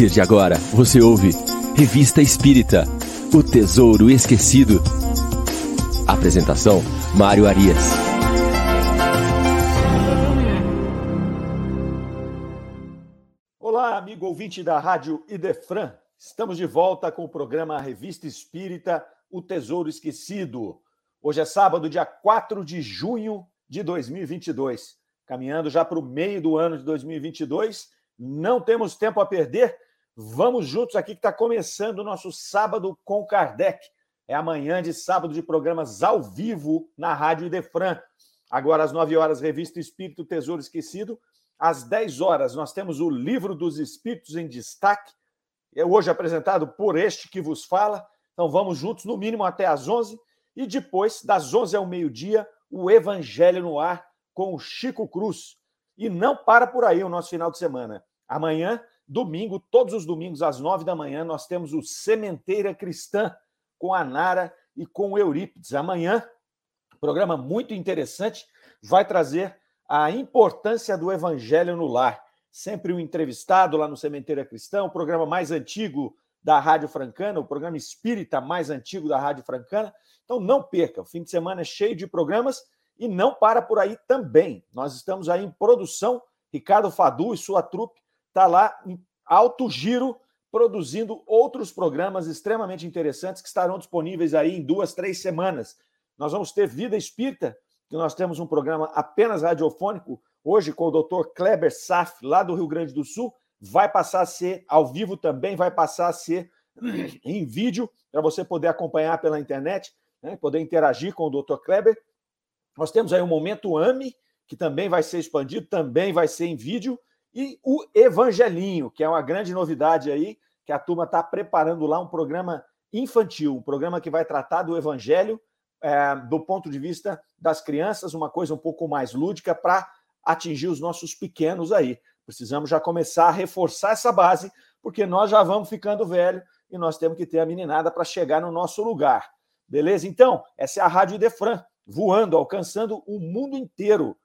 Partir de agora, você ouve Revista Espírita O Tesouro Esquecido. Apresentação: Mário Arias. Olá, amigo ouvinte da Rádio Idefran. Estamos de volta com o programa Revista Espírita O Tesouro Esquecido. Hoje é sábado, dia 4 de junho de 2022. Caminhando já para o meio do ano de 2022 não temos tempo a perder. Vamos juntos aqui que está começando o nosso sábado com Kardec. É amanhã de sábado de programas ao vivo na Rádio Idefran. Agora, às 9 horas, Revista Espírito Tesouro Esquecido. Às 10 horas, nós temos o Livro dos Espíritos em Destaque. É hoje apresentado por este que vos fala. Então, vamos juntos, no mínimo até às 11. E depois, das 11 ao meio-dia, o Evangelho no Ar com o Chico Cruz. E não para por aí o nosso final de semana. Amanhã, domingo, todos os domingos às nove da manhã, nós temos o Sementeira Cristã com a Nara e com o Eurípides. Amanhã, programa muito interessante, vai trazer a importância do evangelho no lar. Sempre um entrevistado lá no Sementeira Cristã, o programa mais antigo da Rádio Francana, o programa espírita mais antigo da Rádio Francana. Então não perca, o fim de semana é cheio de programas e não para por aí também. Nós estamos aí em produção, Ricardo Fadu e sua trupe está lá em alto giro, produzindo outros programas extremamente interessantes que estarão disponíveis aí em duas, três semanas. Nós vamos ter Vida Espírita, que nós temos um programa apenas radiofônico, hoje com o doutor Kleber Saf, lá do Rio Grande do Sul, vai passar a ser ao vivo também, vai passar a ser em vídeo, para você poder acompanhar pela internet, né, poder interagir com o doutor Kleber. Nós temos aí o Momento AME, que também vai ser expandido, também vai ser em vídeo, e o Evangelinho, que é uma grande novidade aí, que a turma está preparando lá um programa infantil, um programa que vai tratar do Evangelho é, do ponto de vista das crianças, uma coisa um pouco mais lúdica para atingir os nossos pequenos aí. Precisamos já começar a reforçar essa base, porque nós já vamos ficando velho e nós temos que ter a meninada para chegar no nosso lugar. Beleza? Então, essa é a Rádio Idefran, voando, alcançando o mundo inteiro.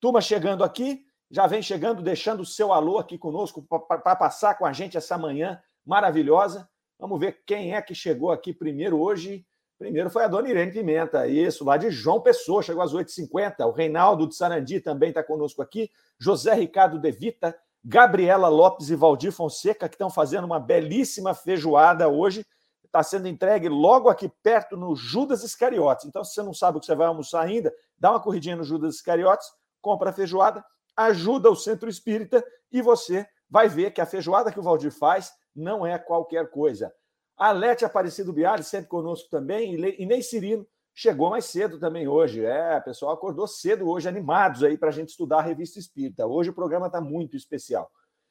Turma chegando aqui, já vem chegando, deixando o seu alô aqui conosco para passar com a gente essa manhã maravilhosa. Vamos ver quem é que chegou aqui primeiro hoje. Primeiro foi a dona Irene Pimenta, isso, lá de João Pessoa, chegou às 8h50. O Reinaldo de Sarandi também está conosco aqui. José Ricardo De Vita, Gabriela Lopes e Valdir Fonseca, que estão fazendo uma belíssima feijoada hoje. Está sendo entregue logo aqui perto no Judas Iscariotes. Então, se você não sabe o que você vai almoçar ainda, dá uma corridinha no Judas Iscariotes, compra a feijoada, ajuda o centro espírita e você vai ver que a feijoada que o Valdir faz não é qualquer coisa. A Aparecido Biali, sempre conosco também, e Ney Cirino chegou mais cedo também hoje. É, pessoal acordou cedo hoje, animados aí para a gente estudar a revista espírita. Hoje o programa está muito especial.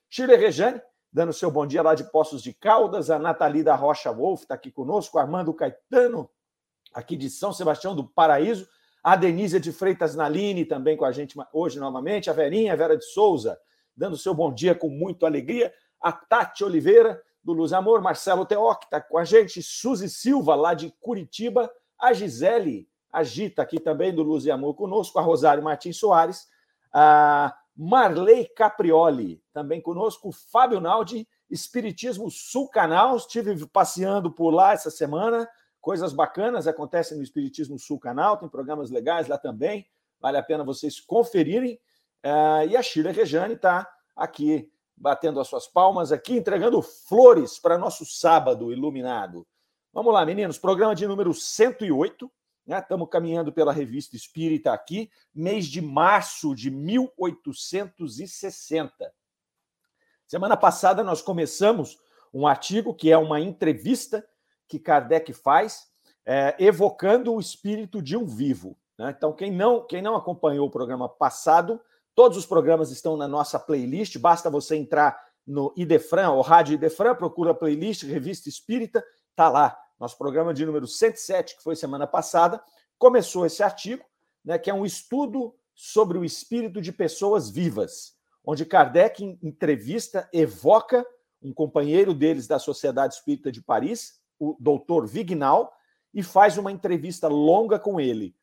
Chile Rejane, dando seu bom dia lá de Poços de Caldas. A Nathalie da Rocha Wolf está aqui conosco. Armando Caetano, aqui de São Sebastião do Paraíso. A Denise de Freitas Naline também com a gente hoje novamente. A Verinha, Vera de Souza, dando seu bom dia com muita alegria. A Tati Oliveira, do Luz Amor. Marcelo Teoc está com a gente. Suzy Silva, lá de Curitiba. A Gisele Agita, aqui também do Luz e Amor conosco. A Rosário Martins Soares. A Marley Caprioli, também conosco. O Fábio Naldi, Espiritismo Sul Canal. Estive passeando por lá essa semana coisas bacanas acontecem no Espiritismo Sul Canal, tem programas legais lá também, vale a pena vocês conferirem. Uh, e a Sheila Rejane está aqui batendo as suas palmas, aqui entregando flores para nosso sábado iluminado. Vamos lá, meninos, programa de número 108, né? Estamos caminhando pela revista Espírita aqui, mês de março de 1860. Semana passada nós começamos um artigo que é uma entrevista que Kardec faz, é, evocando o espírito de um vivo. Né? Então, quem não, quem não acompanhou o programa passado, todos os programas estão na nossa playlist, basta você entrar no Idefran, ou Rádio Idefran, procura a playlist Revista Espírita, está lá. Nosso programa de número 107, que foi semana passada, começou esse artigo, né, que é um estudo sobre o espírito de pessoas vivas, onde Kardec, entrevista, evoca um companheiro deles da Sociedade Espírita de Paris, o doutor Vignal e faz uma entrevista longa com ele.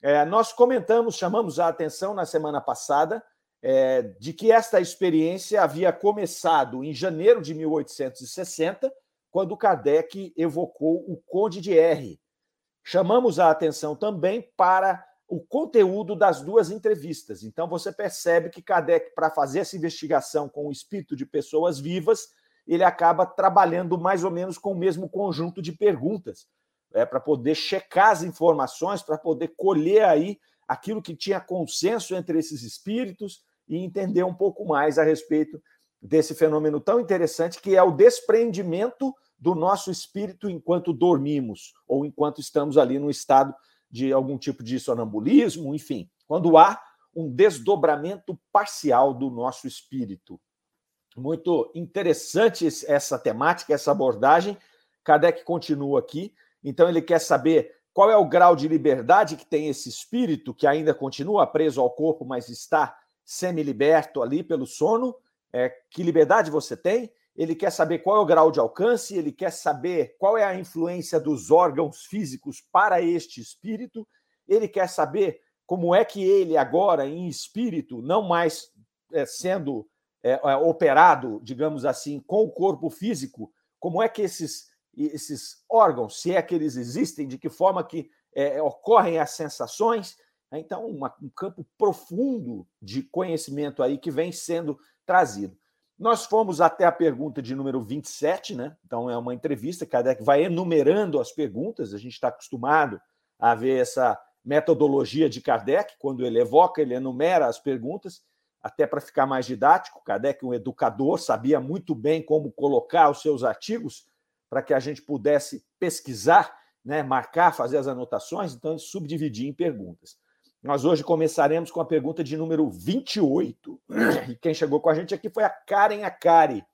É, nós comentamos, chamamos a atenção na semana passada é, de que esta experiência havia começado em janeiro de 1860, quando Kardec evocou o Conde de R. Chamamos a atenção também para o conteúdo das duas entrevistas. Então, você percebe que Kardec, para fazer essa investigação com o espírito de pessoas vivas, ele acaba trabalhando mais ou menos com o mesmo conjunto de perguntas, é, para poder checar as informações, para poder colher aí aquilo que tinha consenso entre esses espíritos e entender um pouco mais a respeito desse fenômeno tão interessante que é o despreendimento do nosso espírito enquanto dormimos ou enquanto estamos ali no estado de algum tipo de sonambulismo, enfim, quando há um desdobramento parcial do nosso espírito. Muito interessante essa temática, essa abordagem. Kardec continua aqui. Então, ele quer saber qual é o grau de liberdade que tem esse espírito, que ainda continua preso ao corpo, mas está semi-liberto ali pelo sono. É, que liberdade você tem? Ele quer saber qual é o grau de alcance, ele quer saber qual é a influência dos órgãos físicos para este espírito, ele quer saber como é que ele, agora em espírito, não mais é, sendo é, é, operado, digamos assim, com o corpo físico, como é que esses, esses órgãos, se é que eles existem, de que forma que é, ocorrem as sensações. Né? Então, uma, um campo profundo de conhecimento aí que vem sendo trazido. Nós fomos até a pergunta de número 27, né? Então, é uma entrevista, Kardec vai enumerando as perguntas, a gente está acostumado a ver essa metodologia de Kardec, quando ele evoca, ele enumera as perguntas, até para ficar mais didático. Kardec, um educador, sabia muito bem como colocar os seus artigos para que a gente pudesse pesquisar, né, marcar, fazer as anotações, então ele subdividia em perguntas. Nós hoje começaremos com a pergunta de número 28. E quem chegou com a gente aqui foi a Karen Akari.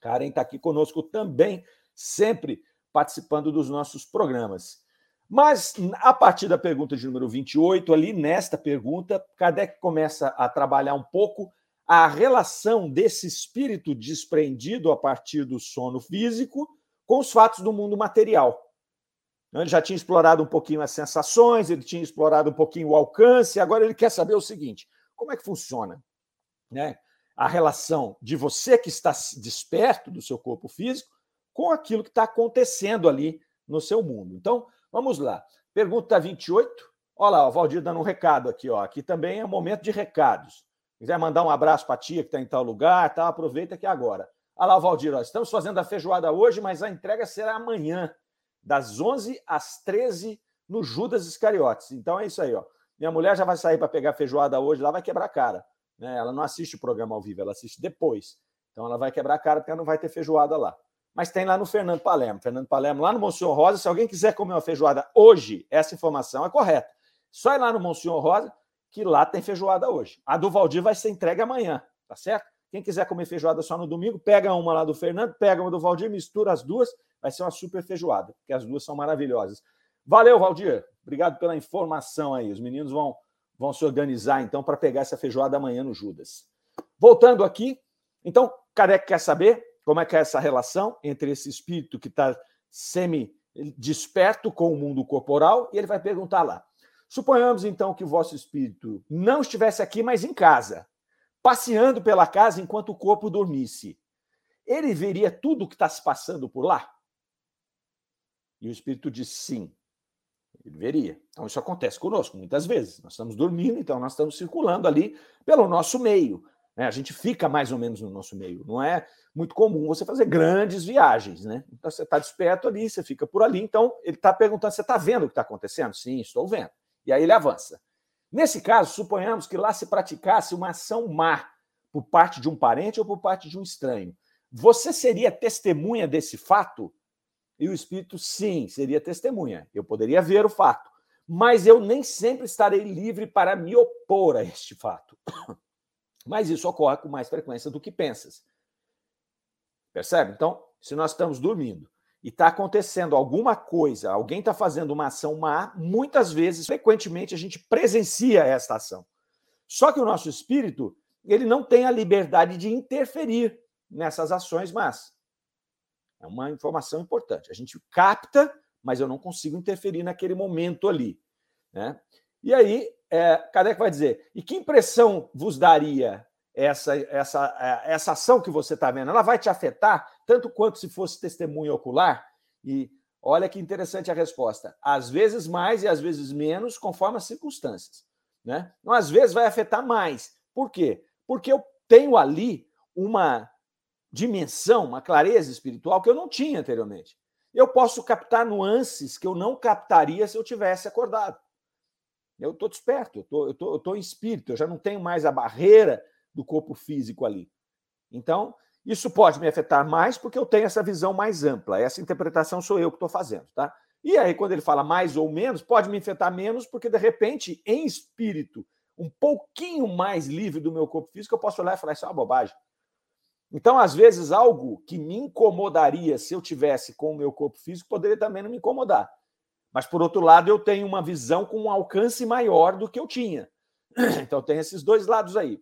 Karen está aqui conosco também, sempre participando dos nossos programas. Mas, a partir da pergunta de número 28, ali nesta pergunta, Kardec começa a trabalhar um pouco a relação desse espírito desprendido a partir do sono físico com os fatos do mundo material. Então, ele já tinha explorado um pouquinho as sensações, ele tinha explorado um pouquinho o alcance, agora ele quer saber o seguinte: como é que funciona né, a relação de você que está desperto do seu corpo físico com aquilo que está acontecendo ali no seu mundo? Então, vamos lá. Pergunta 28. Olha lá, o Valdir dando um recado aqui. Ó. Aqui também é momento de recados. Quiser mandar um abraço para a tia que está em tal lugar, tá, aproveita aqui agora. Olha lá, Valdir, ó, estamos fazendo a feijoada hoje, mas a entrega será amanhã das 11 às 13 no Judas Iscariotes. Então é isso aí, ó. Minha mulher já vai sair para pegar feijoada hoje, lá vai quebrar a cara. Né? Ela não assiste o programa ao vivo, ela assiste depois. Então ela vai quebrar a cara porque ela não vai ter feijoada lá. Mas tem lá no Fernando Palermo. Fernando Palermo, lá no Monsenhor Rosa, se alguém quiser comer uma feijoada hoje, essa informação é correta. Só ir lá no Monsenhor Rosa, que lá tem feijoada hoje. A do Valdir vai ser entregue amanhã, tá certo? Quem quiser comer feijoada só no domingo, pega uma lá do Fernando, pega uma do Valdir, mistura as duas Vai ser uma super feijoada, porque as duas são maravilhosas. Valeu, Valdir. Obrigado pela informação aí. Os meninos vão, vão se organizar, então, para pegar essa feijoada amanhã no Judas. Voltando aqui, então, Kardec quer saber como é que é essa relação entre esse espírito que está semi-desperto com o mundo corporal, e ele vai perguntar lá. Suponhamos, então, que o vosso espírito não estivesse aqui, mas em casa, passeando pela casa enquanto o corpo dormisse. Ele veria tudo o que está se passando por lá? E o espírito diz sim. Ele veria. Então, isso acontece conosco muitas vezes. Nós estamos dormindo, então nós estamos circulando ali pelo nosso meio. Né? A gente fica mais ou menos no nosso meio. Não é muito comum você fazer grandes viagens. Né? Então, você está desperto ali, você fica por ali. Então, ele está perguntando: você está vendo o que está acontecendo? Sim, estou vendo. E aí ele avança. Nesse caso, suponhamos que lá se praticasse uma ação má por parte de um parente ou por parte de um estranho. Você seria testemunha desse fato? E o espírito, sim, seria testemunha. Eu poderia ver o fato, mas eu nem sempre estarei livre para me opor a este fato. Mas isso ocorre com mais frequência do que pensas. Percebe? Então, se nós estamos dormindo e está acontecendo alguma coisa, alguém está fazendo uma ação má, muitas vezes, frequentemente, a gente presencia esta ação. Só que o nosso espírito, ele não tem a liberdade de interferir nessas ações más. É uma informação importante. A gente capta, mas eu não consigo interferir naquele momento ali. Né? E aí, é, Kardec vai dizer, e que impressão vos daria essa, essa, é, essa ação que você está vendo? Ela vai te afetar tanto quanto se fosse testemunho ocular? E olha que interessante a resposta. Às vezes mais e às vezes menos, conforme as circunstâncias. Né? Então, às vezes vai afetar mais. Por quê? Porque eu tenho ali uma dimensão, uma clareza espiritual que eu não tinha anteriormente. Eu posso captar nuances que eu não captaria se eu tivesse acordado. Eu estou desperto, eu tô, estou tô, tô em espírito, eu já não tenho mais a barreira do corpo físico ali. Então, isso pode me afetar mais porque eu tenho essa visão mais ampla. Essa interpretação sou eu que estou fazendo, tá? E aí, quando ele fala mais ou menos, pode me afetar menos, porque de repente, em espírito, um pouquinho mais livre do meu corpo físico, eu posso olhar e falar: Isso é uma bobagem. Então, às vezes, algo que me incomodaria se eu tivesse com o meu corpo físico poderia também não me incomodar. Mas, por outro lado, eu tenho uma visão com um alcance maior do que eu tinha. Então, tem esses dois lados aí.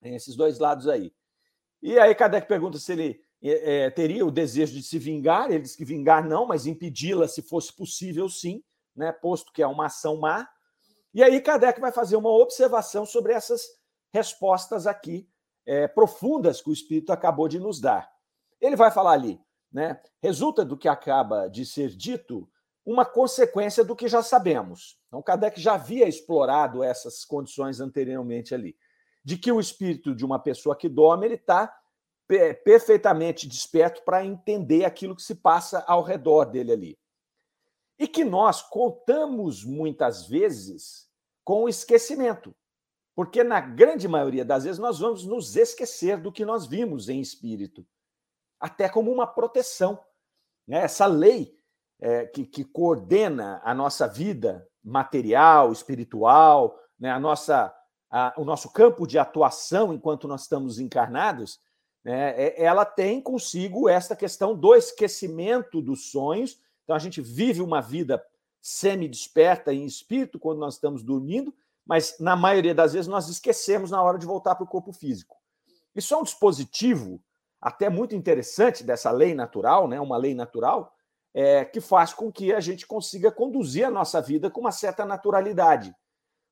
Tem esses dois lados aí. E aí, Kardec pergunta se ele é, teria o desejo de se vingar. Ele diz que vingar não, mas impedi-la, se fosse possível, sim, né? posto que é uma ação má. E aí, Kardec vai fazer uma observação sobre essas respostas aqui é, profundas que o Espírito acabou de nos dar. Ele vai falar ali, né? Resulta do que acaba de ser dito uma consequência do que já sabemos. Então, Kardec já havia explorado essas condições anteriormente ali, de que o espírito de uma pessoa que dorme ele está perfeitamente desperto para entender aquilo que se passa ao redor dele ali. E que nós contamos muitas vezes com o esquecimento. Porque, na grande maioria das vezes, nós vamos nos esquecer do que nós vimos em espírito, até como uma proteção. Né? Essa lei é, que, que, coordena a nossa vida material, espiritual, né? a nossa, a, o nosso campo de atuação enquanto nós estamos encarnados, né? É, ela tem consigo esta questão do esquecimento dos sonhos. Então, a gente vive uma vida semi-desperta em espírito quando nós estamos dormindo, mas na maioria das vezes nós esquecemos na hora de voltar para o corpo físico. Isso é um dispositivo até muito interessante dessa lei natural, né? uma lei natural, é, que faz com que a gente consiga conduzir a nossa vida com uma certa naturalidade.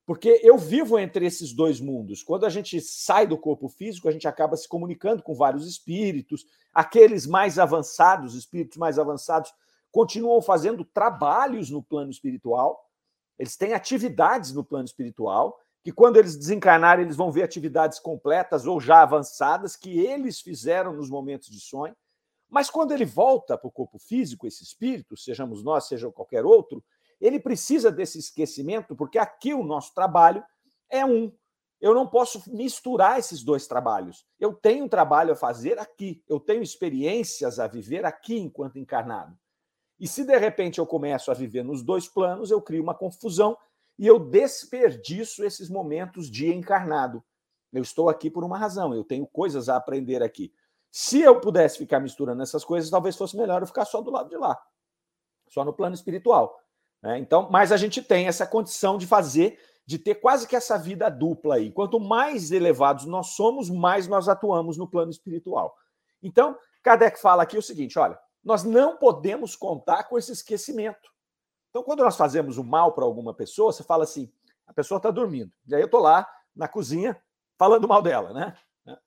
Porque eu vivo entre esses dois mundos. Quando a gente sai do corpo físico, a gente acaba se comunicando com vários espíritos. Aqueles mais avançados, espíritos mais avançados, continuam fazendo trabalhos no plano espiritual. Eles têm atividades no plano espiritual, que quando eles desencarnarem, eles vão ver atividades completas ou já avançadas que eles fizeram nos momentos de sonho. Mas quando ele volta para o corpo físico, esse espírito, sejamos nós, seja qualquer outro, ele precisa desse esquecimento, porque aqui o nosso trabalho é um. Eu não posso misturar esses dois trabalhos. Eu tenho um trabalho a fazer aqui, eu tenho experiências a viver aqui enquanto encarnado. E se de repente eu começo a viver nos dois planos, eu crio uma confusão e eu desperdiço esses momentos de encarnado. Eu estou aqui por uma razão, eu tenho coisas a aprender aqui. Se eu pudesse ficar misturando essas coisas, talvez fosse melhor eu ficar só do lado de lá, só no plano espiritual. Né? Então, mas a gente tem essa condição de fazer, de ter quase que essa vida dupla aí. Quanto mais elevados nós somos, mais nós atuamos no plano espiritual. Então, Kardec fala aqui o seguinte: olha, nós não podemos contar com esse esquecimento. Então, quando nós fazemos o mal para alguma pessoa, você fala assim: a pessoa está dormindo. E aí eu estou lá na cozinha falando mal dela, né? né?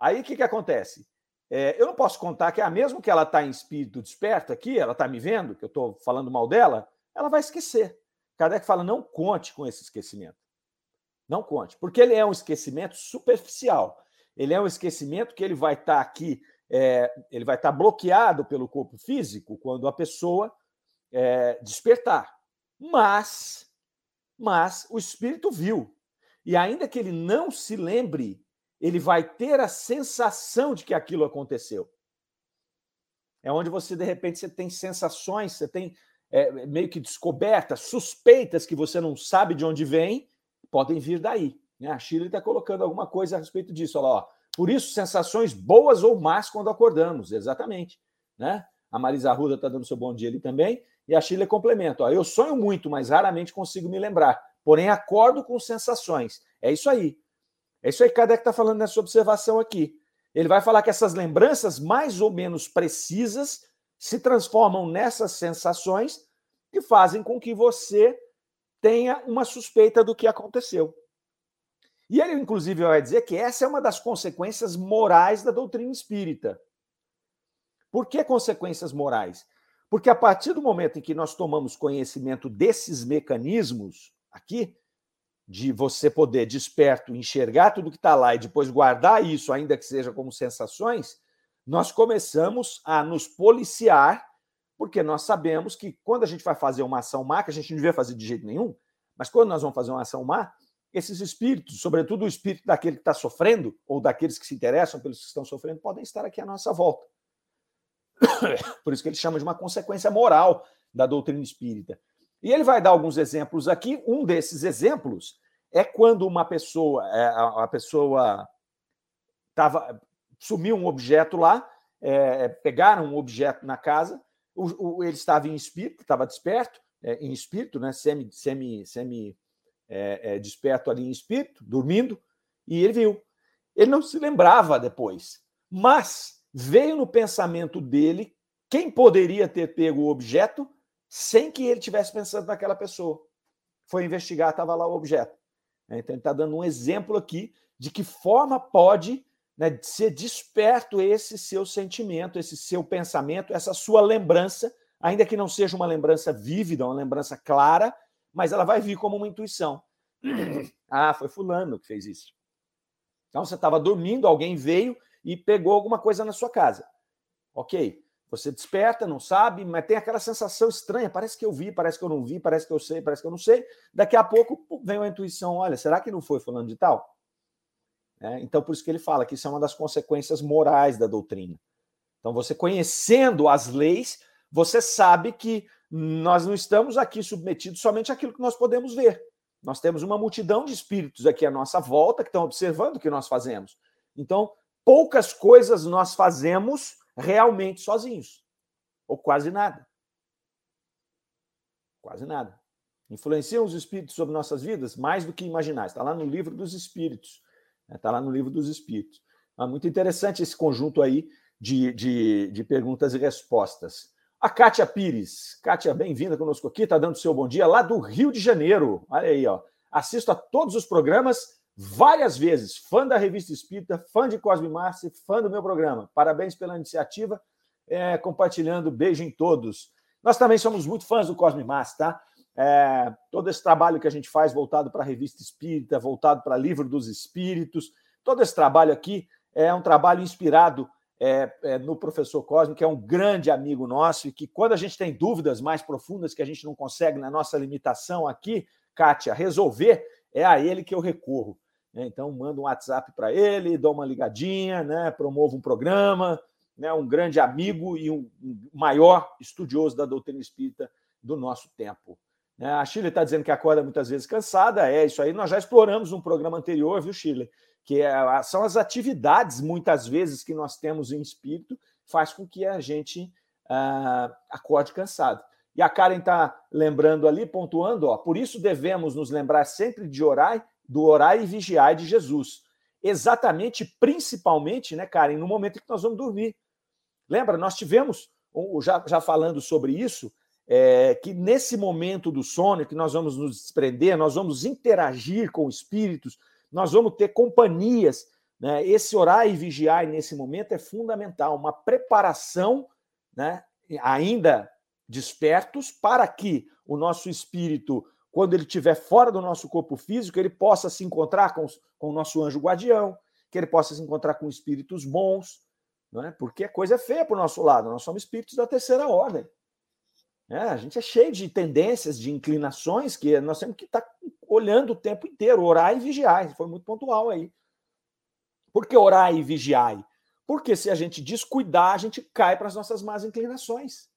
Aí o que, que acontece? É, eu não posso contar que, ah, mesmo que ela está em espírito desperto aqui, ela está me vendo, que eu estou falando mal dela, ela vai esquecer. Kardec fala: não conte com esse esquecimento. Não conte, porque ele é um esquecimento superficial. Ele é um esquecimento que ele vai estar tá aqui é, ele vai estar bloqueado pelo corpo físico quando a pessoa é, despertar. Mas, mas o espírito viu. E ainda que ele não se lembre, ele vai ter a sensação de que aquilo aconteceu. É onde você, de repente, você tem sensações, você tem é, meio que descobertas, suspeitas que você não sabe de onde vem, podem vir daí. Né? A Shirley está colocando alguma coisa a respeito disso. Olha lá, ó, por isso, sensações boas ou más quando acordamos, exatamente. Né? A Marisa Arruda está dando seu bom dia ali também. E a Chile complementa: ó, eu sonho muito, mas raramente consigo me lembrar. Porém, acordo com sensações. É isso aí. É isso aí que Kardec está falando nessa observação aqui. Ele vai falar que essas lembranças mais ou menos precisas se transformam nessas sensações que fazem com que você tenha uma suspeita do que aconteceu. E ele, inclusive, vai dizer que essa é uma das consequências morais da doutrina espírita. Por que consequências morais? Porque a partir do momento em que nós tomamos conhecimento desses mecanismos aqui, de você poder desperto enxergar tudo que está lá e depois guardar isso, ainda que seja como sensações, nós começamos a nos policiar, porque nós sabemos que quando a gente vai fazer uma ação má, que a gente não devia fazer de jeito nenhum, mas quando nós vamos fazer uma ação má, esses espíritos, sobretudo o espírito daquele que está sofrendo, ou daqueles que se interessam pelos que estão sofrendo, podem estar aqui à nossa volta. Por isso que ele chama de uma consequência moral da doutrina espírita. E ele vai dar alguns exemplos aqui. Um desses exemplos é quando uma pessoa, é, a pessoa tava, sumiu um objeto lá, é, pegaram um objeto na casa, o, o, ele estava em espírito, estava desperto, é, em espírito, né, semi, semi, semi é, é, desperto ali em espírito, dormindo, e ele viu. Ele não se lembrava depois, mas veio no pensamento dele quem poderia ter pego o objeto sem que ele tivesse pensando naquela pessoa. Foi investigar, estava lá o objeto. Né? Então, ele está dando um exemplo aqui de que forma pode né, ser desperto esse seu sentimento, esse seu pensamento, essa sua lembrança, ainda que não seja uma lembrança vívida, uma lembrança clara, mas ela vai vir como uma intuição. ah, foi Fulano que fez isso. Então, você estava dormindo, alguém veio e pegou alguma coisa na sua casa. Ok. Você desperta, não sabe, mas tem aquela sensação estranha. Parece que eu vi, parece que eu não vi, parece que eu sei, parece que eu não sei. Daqui a pouco vem a intuição: olha, será que não foi falando de tal? É, então, por isso que ele fala que isso é uma das consequências morais da doutrina. Então, você conhecendo as leis, você sabe que nós não estamos aqui submetidos somente àquilo que nós podemos ver. Nós temos uma multidão de espíritos aqui à nossa volta que estão observando o que nós fazemos. Então, poucas coisas nós fazemos realmente sozinhos. Ou quase nada. Quase nada. Influenciam os espíritos sobre nossas vidas mais do que imaginar. Está lá no livro dos espíritos. Está lá no livro dos espíritos. É muito interessante esse conjunto aí de, de, de perguntas e respostas. A Kátia Pires. Kátia, bem-vinda conosco aqui, está dando seu bom dia lá do Rio de Janeiro. Olha aí, ó. Assisto a todos os programas várias vezes. Fã da Revista Espírita, fã de Cosme Márcio, fã do meu programa. Parabéns pela iniciativa, é, compartilhando. Beijo em todos. Nós também somos muito fãs do Cosme Márcio, tá? É, todo esse trabalho que a gente faz voltado para a Revista Espírita, voltado para Livro dos Espíritos, todo esse trabalho aqui é um trabalho inspirado é, é, no professor Cosme, que é um grande amigo nosso, e que quando a gente tem dúvidas mais profundas que a gente não consegue, na nossa limitação aqui, Kátia, resolver, é a ele que eu recorro. Né? Então, manda um WhatsApp para ele, dou uma ligadinha, né? promovo um programa, né? um grande amigo e um maior estudioso da doutrina espírita do nosso tempo. Né? A Shirley está dizendo que acorda muitas vezes cansada, é isso aí. Nós já exploramos um programa anterior, viu, Shirley? Que é, são as atividades, muitas vezes, que nós temos em espírito, faz com que a gente uh, acorde cansado. E a Karen está lembrando ali, pontuando, ó, por isso devemos nos lembrar sempre de orar do orar e vigiar de Jesus. Exatamente, principalmente, né, Karen, no momento em que nós vamos dormir. Lembra, nós tivemos, já, já falando sobre isso, é, que nesse momento do sono, que nós vamos nos desprender, nós vamos interagir com espíritos, nós vamos ter companhias. Né? Esse orar e vigiar nesse momento é fundamental, uma preparação, né, ainda despertos, para que o nosso espírito quando ele estiver fora do nosso corpo físico, ele possa se encontrar com, com o nosso anjo guardião, que ele possa se encontrar com espíritos bons, não é? porque a coisa é feia para o nosso lado, nós somos espíritos da terceira ordem. É, a gente é cheio de tendências, de inclinações que nós temos que estar tá olhando o tempo inteiro, orar e vigiar. Foi muito pontual aí. Por que orar e vigiar? Porque se a gente descuidar, a gente cai para as nossas más inclinações.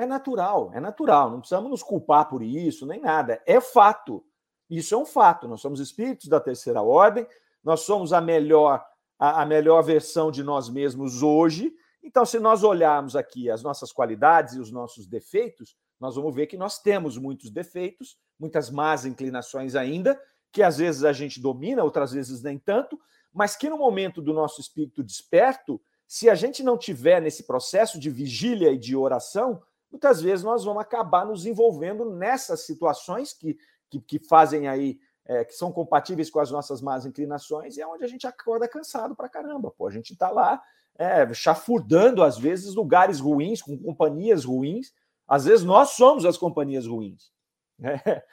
É natural, é natural, não precisamos nos culpar por isso, nem nada. É fato. Isso é um fato. Nós somos espíritos da terceira ordem, nós somos a melhor, a, a melhor versão de nós mesmos hoje. Então, se nós olharmos aqui as nossas qualidades e os nossos defeitos, nós vamos ver que nós temos muitos defeitos, muitas más inclinações ainda, que às vezes a gente domina, outras vezes nem tanto, mas que no momento do nosso espírito desperto, se a gente não tiver nesse processo de vigília e de oração, muitas vezes nós vamos acabar nos envolvendo nessas situações que, que, que fazem aí, é, que são compatíveis com as nossas más inclinações, e é onde a gente acorda cansado pra caramba. Pô, a gente está lá é, chafurdando, às vezes, lugares ruins, com companhias ruins. Às vezes nós somos as companhias ruins.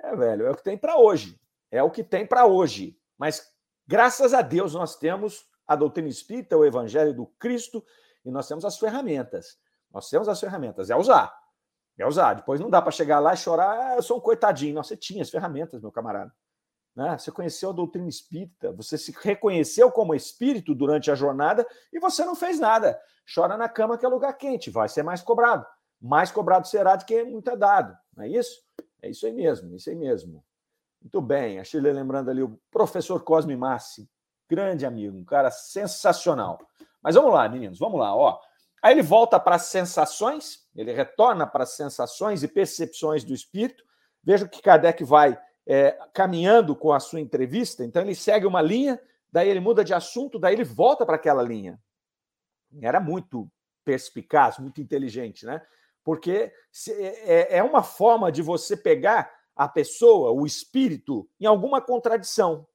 É, é velho, é o que tem para hoje. É o que tem para hoje. Mas graças a Deus nós temos a doutrina espírita, o evangelho do Cristo, e nós temos as ferramentas. Nós temos as ferramentas, é usar. É usar. Depois não dá para chegar lá e chorar, ah, eu sou um coitadinho. Não, você tinha as ferramentas, meu camarada. Né? Você conheceu a doutrina espírita, você se reconheceu como espírito durante a jornada e você não fez nada. Chora na cama que é lugar quente, vai ser mais cobrado. Mais cobrado será do que muito é dado. Não é isso? É isso aí mesmo, isso aí mesmo. Muito bem, a Chile lembrando ali o professor Cosme Massi, grande amigo, um cara sensacional. Mas vamos lá, meninos, vamos lá, ó. Aí ele volta para as sensações, ele retorna para as sensações e percepções do espírito. Veja que Kardec vai é, caminhando com a sua entrevista, então ele segue uma linha, daí ele muda de assunto, daí ele volta para aquela linha. Era muito perspicaz, muito inteligente, né? Porque é, é uma forma de você pegar a pessoa, o espírito, em alguma contradição.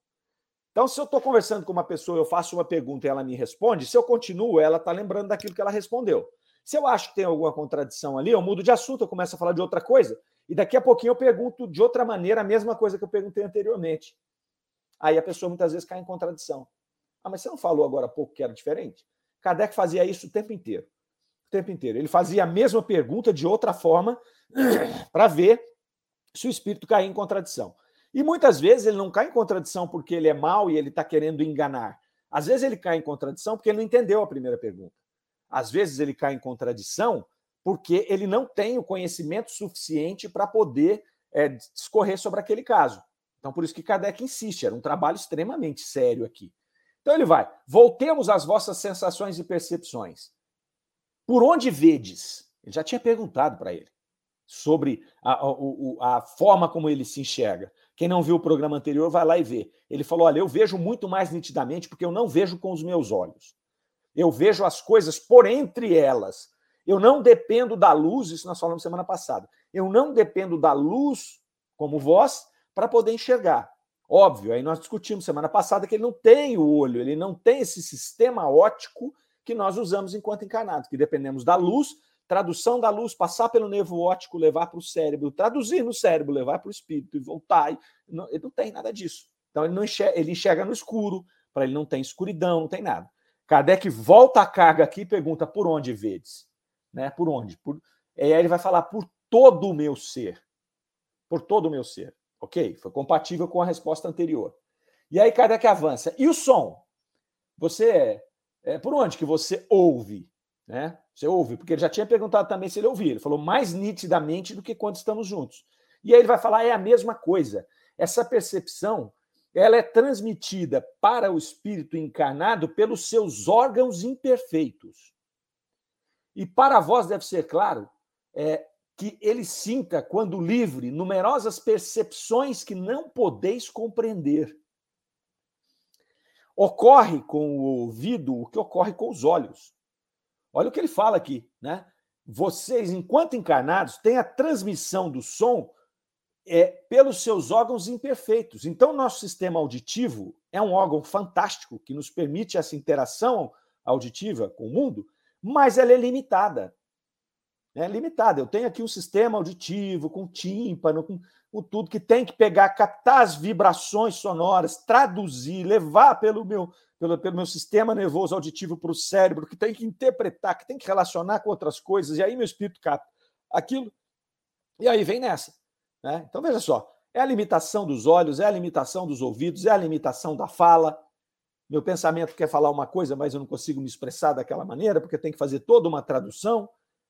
Então, se eu estou conversando com uma pessoa, eu faço uma pergunta e ela me responde, se eu continuo, ela está lembrando daquilo que ela respondeu. Se eu acho que tem alguma contradição ali, eu mudo de assunto, eu começo a falar de outra coisa, e daqui a pouquinho eu pergunto de outra maneira a mesma coisa que eu perguntei anteriormente. Aí a pessoa muitas vezes cai em contradição. Ah, mas você não falou agora há pouco que era diferente? Kardec fazia isso o tempo inteiro. O tempo inteiro. Ele fazia a mesma pergunta de outra forma para ver se o espírito caía em contradição. E muitas vezes ele não cai em contradição porque ele é mau e ele está querendo enganar. Às vezes ele cai em contradição porque ele não entendeu a primeira pergunta. Às vezes ele cai em contradição porque ele não tem o conhecimento suficiente para poder é, discorrer sobre aquele caso. Então, por isso que Kardec insiste, era um trabalho extremamente sério aqui. Então ele vai, voltemos às vossas sensações e percepções. Por onde vedes? Ele já tinha perguntado para ele sobre a, a, a, forma como ele se enxerga. Quem não viu o programa anterior, vai lá e vê. Ele falou: Olha, eu vejo muito mais nitidamente porque eu não vejo com os meus olhos. Eu vejo as coisas por entre elas. Eu não dependo da luz, isso nós falamos semana passada. Eu não dependo da luz, como vós, para poder enxergar. Óbvio, aí nós discutimos semana passada que ele não tem o olho, ele não tem esse sistema óptico que nós usamos enquanto encarnados, que dependemos da luz tradução da luz, passar pelo nervo óptico, levar para o cérebro, traduzir no cérebro, levar para o espírito e voltar. Ele não tem nada disso. Então ele, não enxerga, ele enxerga no escuro, para ele não tem escuridão, não tem nada. Kardec volta a carga aqui e pergunta por onde vedes? Né? Por onde? Por... E aí ele vai falar por todo o meu ser. Por todo o meu ser. Ok? Foi compatível com a resposta anterior. E aí Kardec avança. E o som? Você é, é por onde que você ouve? Né? Você ouve? Porque ele já tinha perguntado também se ele ouvia. Ele falou mais nitidamente do que quando estamos juntos. E aí ele vai falar: é a mesma coisa. Essa percepção ela é transmitida para o espírito encarnado pelos seus órgãos imperfeitos. E para a voz deve ser claro é, que ele sinta, quando livre, numerosas percepções que não podeis compreender. Ocorre com o ouvido o que ocorre com os olhos. Olha o que ele fala aqui, né? Vocês, enquanto encarnados, têm a transmissão do som é, pelos seus órgãos imperfeitos. Então, nosso sistema auditivo é um órgão fantástico que nos permite essa interação auditiva com o mundo, mas ela é limitada. É limitada. Eu tenho aqui um sistema auditivo com tímpano, com, com tudo que tem que pegar, captar as vibrações sonoras, traduzir, levar pelo meu pelo, pelo meu sistema nervoso auditivo para o cérebro, que tem que interpretar, que tem que relacionar com outras coisas, e aí meu espírito capta aquilo, e aí vem nessa. Né? Então veja só, é a limitação dos olhos, é a limitação dos ouvidos, é a limitação da fala. Meu pensamento quer falar uma coisa, mas eu não consigo me expressar daquela maneira, porque tem que fazer toda uma tradução.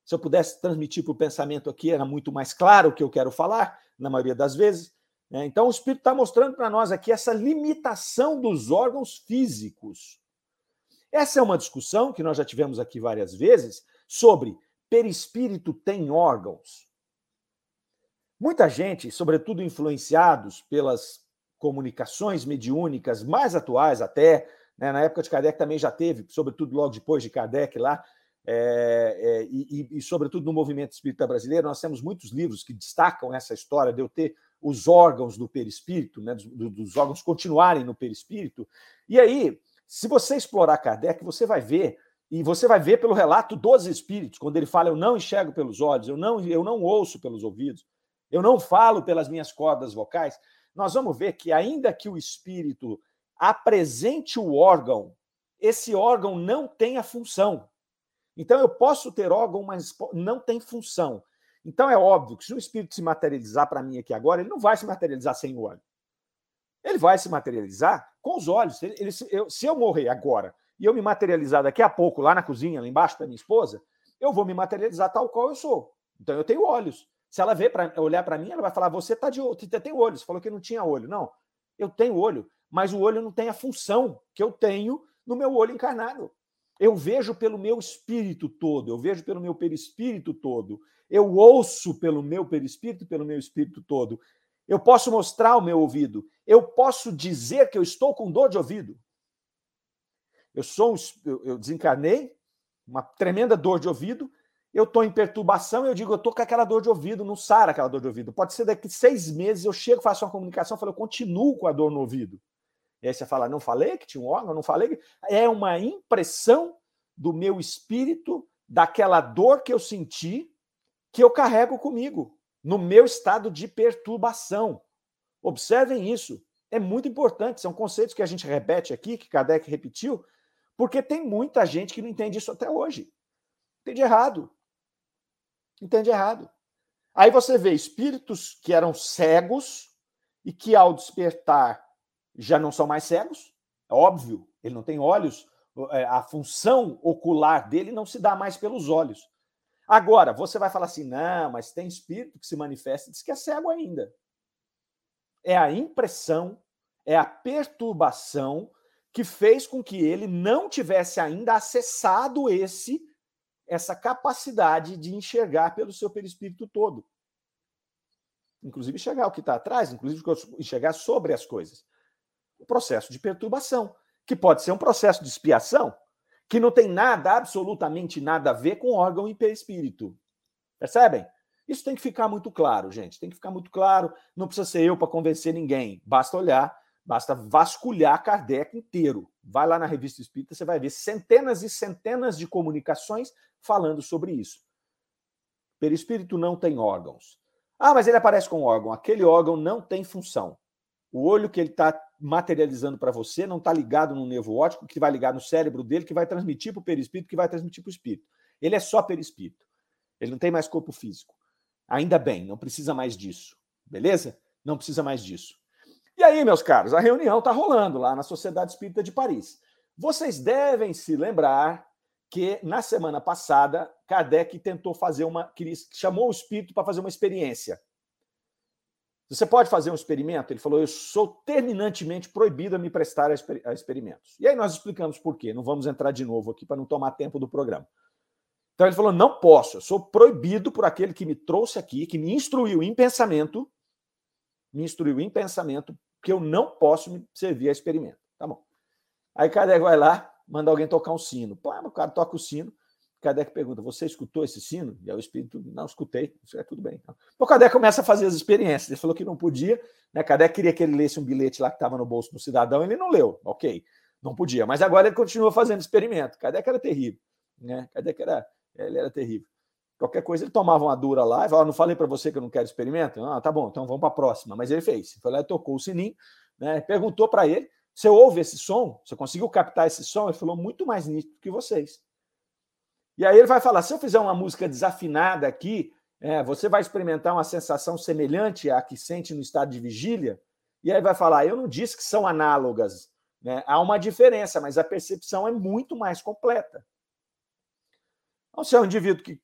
Se eu pudesse transmitir para o pensamento aqui, era muito mais claro o que eu quero falar, na maioria das vezes. Né? Então, o Espírito está mostrando para nós aqui essa limitação dos órgãos físicos. Essa é uma discussão que nós já tivemos aqui várias vezes sobre perispírito tem órgãos. Muita gente, sobretudo influenciados pelas comunicações mediúnicas mais atuais até, né, na época de Kardec também já teve, sobretudo logo depois de Kardec lá, é, é, e, e, sobretudo, no movimento espírita brasileiro, nós temos muitos livros que destacam essa história de eu ter os órgãos do perispírito, né, dos, dos órgãos continuarem no perispírito. E aí, se você explorar Kardec, você vai ver, e você vai ver pelo relato dos espíritos, quando ele fala: Eu não enxergo pelos olhos, eu não, eu não ouço pelos ouvidos, eu não falo pelas minhas cordas vocais. Nós vamos ver que, ainda que o espírito apresente o órgão, esse órgão não tem a função. Então, eu posso ter órgão, mas não tem função. Então, é óbvio que se o espírito se materializar para mim aqui agora, ele não vai se materializar sem o olho. Ele vai se materializar com os olhos. Ele, ele, eu, se eu morrer agora e eu me materializar daqui a pouco lá na cozinha, lá embaixo da minha esposa, eu vou me materializar tal qual eu sou. Então, eu tenho olhos. Se ela ver para olhar para mim, ela vai falar: você tá de você tem olho. Você falou que não tinha olho. Não, eu tenho olho, mas o olho não tem a função que eu tenho no meu olho encarnado. Eu vejo pelo meu espírito todo, eu vejo pelo meu perispírito todo, eu ouço pelo meu perispírito, pelo meu espírito todo. Eu posso mostrar o meu ouvido, eu posso dizer que eu estou com dor de ouvido. Eu sou eu desencarnei, uma tremenda dor de ouvido, eu estou em perturbação eu digo, eu estou com aquela dor de ouvido, não sara aquela dor de ouvido. Pode ser daqui seis meses eu chego, faço uma comunicação, falo, eu continuo com a dor no ouvido. Aí você fala, não falei que tinha um órgão, não falei. É uma impressão do meu espírito, daquela dor que eu senti, que eu carrego comigo, no meu estado de perturbação. Observem isso. É muito importante. São conceitos que a gente repete aqui, que Kardec repetiu, porque tem muita gente que não entende isso até hoje. Entende errado entende errado. Aí você vê espíritos que eram cegos e que ao despertar já não são mais cegos, é óbvio, ele não tem olhos, é, a função ocular dele não se dá mais pelos olhos. Agora, você vai falar assim: não, mas tem espírito que se manifesta e diz que é cego ainda. É a impressão, é a perturbação que fez com que ele não tivesse ainda acessado esse essa capacidade de enxergar pelo seu perispírito todo. Inclusive enxergar o que está atrás, inclusive enxergar sobre as coisas. O processo de perturbação, que pode ser um processo de expiação, que não tem nada, absolutamente nada a ver com órgão e perispírito. Percebem? Isso tem que ficar muito claro, gente. Tem que ficar muito claro. Não precisa ser eu para convencer ninguém. Basta olhar, basta vasculhar Kardec inteiro. Vai lá na revista Espírita, você vai ver centenas e centenas de comunicações falando sobre isso. Perispírito não tem órgãos. Ah, mas ele aparece com órgão. Aquele órgão não tem função. O olho que ele está materializando para você não está ligado no nervo óptico, que vai ligar no cérebro dele, que vai transmitir para o perispírito, que vai transmitir para o espírito. Ele é só perispírito. Ele não tem mais corpo físico. Ainda bem, não precisa mais disso. Beleza? Não precisa mais disso. E aí, meus caros, a reunião está rolando lá na Sociedade Espírita de Paris. Vocês devem se lembrar que na semana passada Kardec tentou fazer uma, que chamou o espírito para fazer uma experiência. Você pode fazer um experimento? Ele falou: Eu sou terminantemente proibido a me prestar a, exper a experimentos. E aí nós explicamos por quê. Não vamos entrar de novo aqui para não tomar tempo do programa. Então ele falou: Não posso, eu sou proibido por aquele que me trouxe aqui, que me instruiu em pensamento, me instruiu em pensamento, que eu não posso me servir a experimento. Tá bom. Aí Kardec vai lá, manda alguém tocar um sino. Pô, o cara toca o sino. Kardec pergunta: Você escutou esse sino? E aí o espírito, não escutei. Isso é tudo bem. O Kardec começa a fazer as experiências. Ele falou que não podia. Né? Kardec queria que ele lesse um bilhete lá que estava no bolso do cidadão. Ele não leu. Ok, não podia. Mas agora ele continua fazendo experimento. Kardec era terrível. Né? Kardec era, ele era terrível. Qualquer coisa ele tomava uma dura lá e falava: Não falei para você que eu não quero experimento? Ah, tá bom, então vamos para a próxima. Mas ele fez. Foi lá e tocou o sininho, né? perguntou para ele. Você ouve esse som? Você conseguiu captar esse som? Ele falou muito mais nítido que vocês. E aí ele vai falar: se eu fizer uma música desafinada aqui, é, você vai experimentar uma sensação semelhante à que sente no estado de vigília? E aí vai falar: eu não disse que são análogas. Né? Há uma diferença, mas a percepção é muito mais completa. Então, se é um indivíduo que,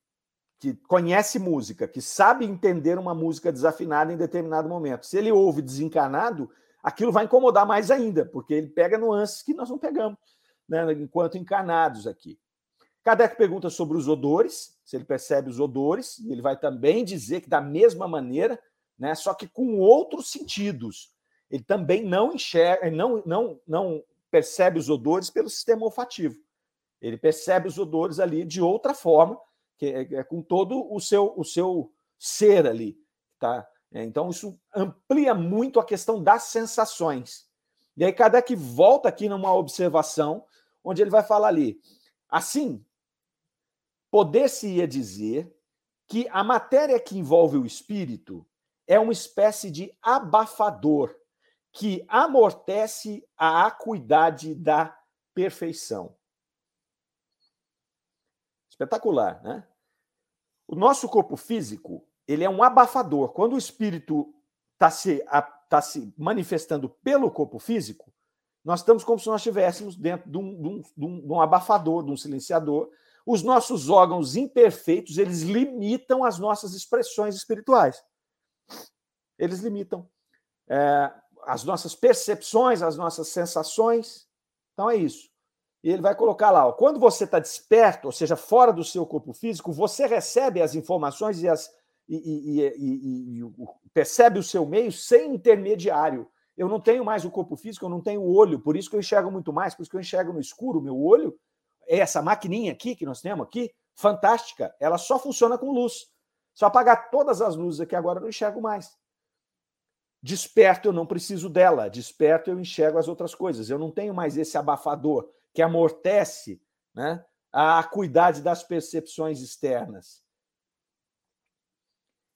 que conhece música, que sabe entender uma música desafinada em determinado momento, se ele ouve desencanado, aquilo vai incomodar mais ainda, porque ele pega nuances que nós não pegamos, né, enquanto encarnados aqui. Kardec pergunta sobre os odores, se ele percebe os odores, e ele vai também dizer que da mesma maneira, né, só que com outros sentidos. Ele também não enxerga, não, não, não percebe os odores pelo sistema olfativo. Ele percebe os odores ali de outra forma, que é, é com todo o seu, o seu ser ali, tá? É, então, isso amplia muito a questão das sensações. E aí, Kardec volta aqui numa observação, onde ele vai falar ali. Assim, poder-se-ia dizer que a matéria que envolve o espírito é uma espécie de abafador que amortece a acuidade da perfeição. Espetacular, né? O nosso corpo físico, ele é um abafador. Quando o espírito está se, tá se manifestando pelo corpo físico, nós estamos como se nós estivéssemos dentro de um, de, um, de um, abafador, de um silenciador. Os nossos órgãos imperfeitos, eles limitam as nossas expressões espirituais. Eles limitam é, as nossas percepções, as nossas sensações. Então é isso. E ele vai colocar lá, ó, quando você está desperto, ou seja, fora do seu corpo físico, você recebe as informações e as, e, e, e, percebe o seu meio sem intermediário. Eu não tenho mais o corpo físico, eu não tenho o olho, por isso que eu enxergo muito mais, por isso que eu enxergo no escuro. Meu olho, essa maquininha aqui que nós temos aqui, fantástica, ela só funciona com luz. Só apagar todas as luzes aqui agora eu não enxergo mais. Desperto eu não preciso dela, desperto eu enxergo as outras coisas. Eu não tenho mais esse abafador que amortece né, a acuidade das percepções externas.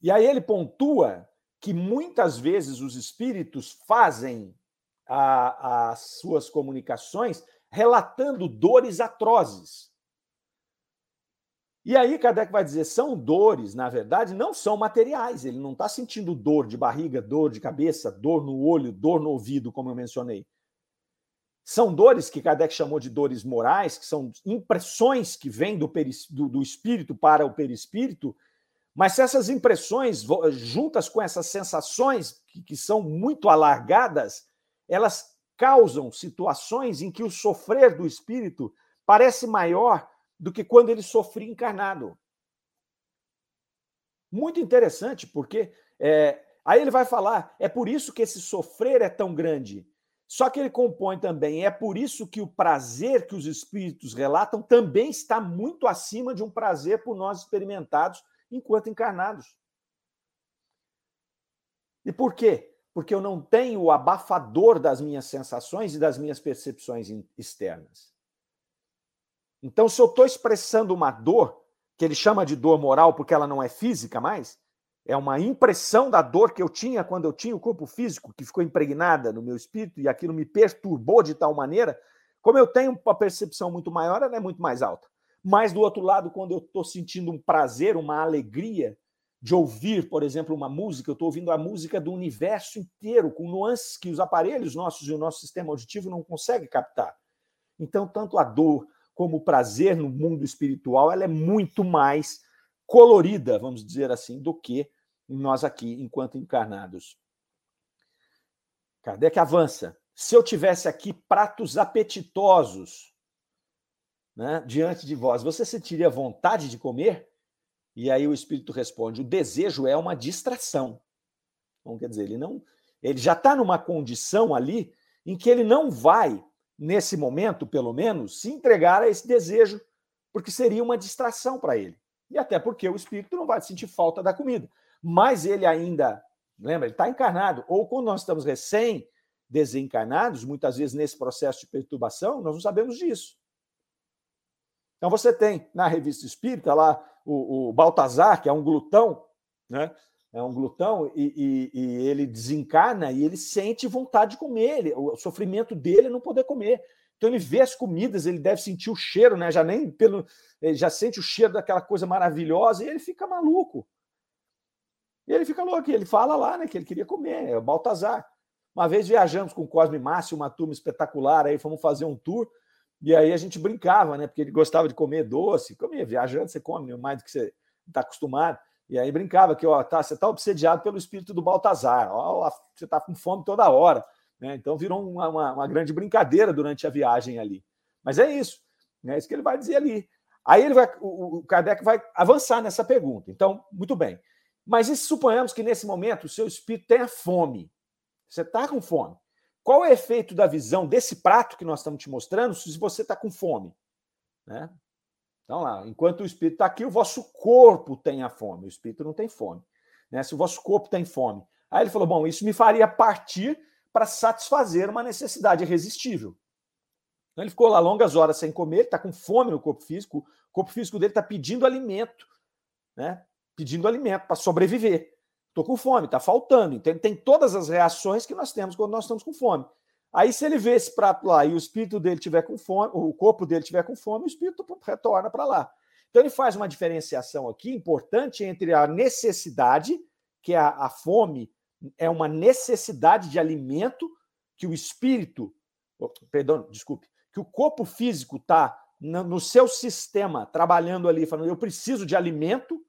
E aí ele pontua que muitas vezes os espíritos fazem a, as suas comunicações relatando dores atrozes. E aí Kardec vai dizer, são dores, na verdade, não são materiais. Ele não está sentindo dor de barriga, dor de cabeça, dor no olho, dor no ouvido, como eu mencionei. São dores que Kardec chamou de dores morais, que são impressões que vêm do, do, do espírito para o perispírito, mas se essas impressões, juntas com essas sensações que, que são muito alargadas, elas causam situações em que o sofrer do espírito parece maior do que quando ele sofria encarnado. Muito interessante, porque é, aí ele vai falar: é por isso que esse sofrer é tão grande. Só que ele compõe também, é por isso que o prazer que os espíritos relatam também está muito acima de um prazer por nós experimentados enquanto encarnados. E por quê? Porque eu não tenho o abafador das minhas sensações e das minhas percepções externas. Então, se eu estou expressando uma dor, que ele chama de dor moral porque ela não é física mais, é uma impressão da dor que eu tinha quando eu tinha o corpo físico, que ficou impregnada no meu espírito e aquilo me perturbou de tal maneira, como eu tenho uma percepção muito maior, ela é muito mais alta. Mas do outro lado, quando eu estou sentindo um prazer, uma alegria de ouvir, por exemplo, uma música, eu estou ouvindo a música do universo inteiro, com nuances que os aparelhos nossos e o nosso sistema auditivo não conseguem captar. Então, tanto a dor como o prazer no mundo espiritual, ela é muito mais colorida, vamos dizer assim, do que nós aqui, enquanto encarnados. Kardec avança. Se eu tivesse aqui pratos apetitosos, né, diante de vós, você sentiria vontade de comer? E aí o espírito responde: o desejo é uma distração. Então, quer dizer, ele não, ele já está numa condição ali em que ele não vai, nesse momento, pelo menos, se entregar a esse desejo, porque seria uma distração para ele. E até porque o espírito não vai sentir falta da comida. Mas ele ainda, lembra, ele está encarnado. Ou quando nós estamos recém desencarnados, muitas vezes nesse processo de perturbação, nós não sabemos disso. Então você tem na revista espírita lá o, o Baltazar, que é um glutão, né? É um glutão e, e, e, ele desencarna e ele sente vontade de comer. Ele, o sofrimento dele é não poder comer. Então ele vê as comidas, ele deve sentir o cheiro, né? Já nem pelo, já sente o cheiro daquela coisa maravilhosa e ele fica maluco. E ele fica louco. Ele fala lá, né? Que ele queria comer. É o Baltazar. Uma vez viajamos com o Cosme Márcio, uma turma espetacular. Aí fomos fazer um tour. E aí a gente brincava, né? Porque ele gostava de comer doce, comia viajando, você come mais do que você está acostumado. E aí brincava que, ó, tá, você está obsediado pelo espírito do Baltazar, ó, você está com fome toda hora. Né? Então virou uma, uma, uma, grande brincadeira durante a viagem ali. Mas é isso, né? é isso que ele vai dizer ali. Aí ele vai, o, o Kardec vai avançar nessa pergunta. Então, muito bem. Mas e se suponhamos que nesse momento o seu espírito tenha fome? Você está com fome. Qual é o efeito da visão desse prato que nós estamos te mostrando se você está com fome? Né? Então, lá, enquanto o espírito está aqui, o vosso corpo tem a fome. O espírito não tem fome. Né? Se o vosso corpo tem fome. Aí ele falou: bom, isso me faria partir para satisfazer uma necessidade irresistível. Então ele ficou lá longas horas sem comer, está com fome no corpo físico, o corpo físico dele está pedindo alimento, né? Pedindo alimento para sobreviver. Estou com fome, está faltando. Então ele tem todas as reações que nós temos quando nós estamos com fome. Aí, se ele vê esse prato lá e o espírito dele tiver com fome, o corpo dele tiver com fome, o espírito retorna para lá. Então, ele faz uma diferenciação aqui importante entre a necessidade, que é a, a fome é uma necessidade de alimento que o espírito, perdão, desculpe, que o corpo físico está no seu sistema trabalhando ali, falando, eu preciso de alimento.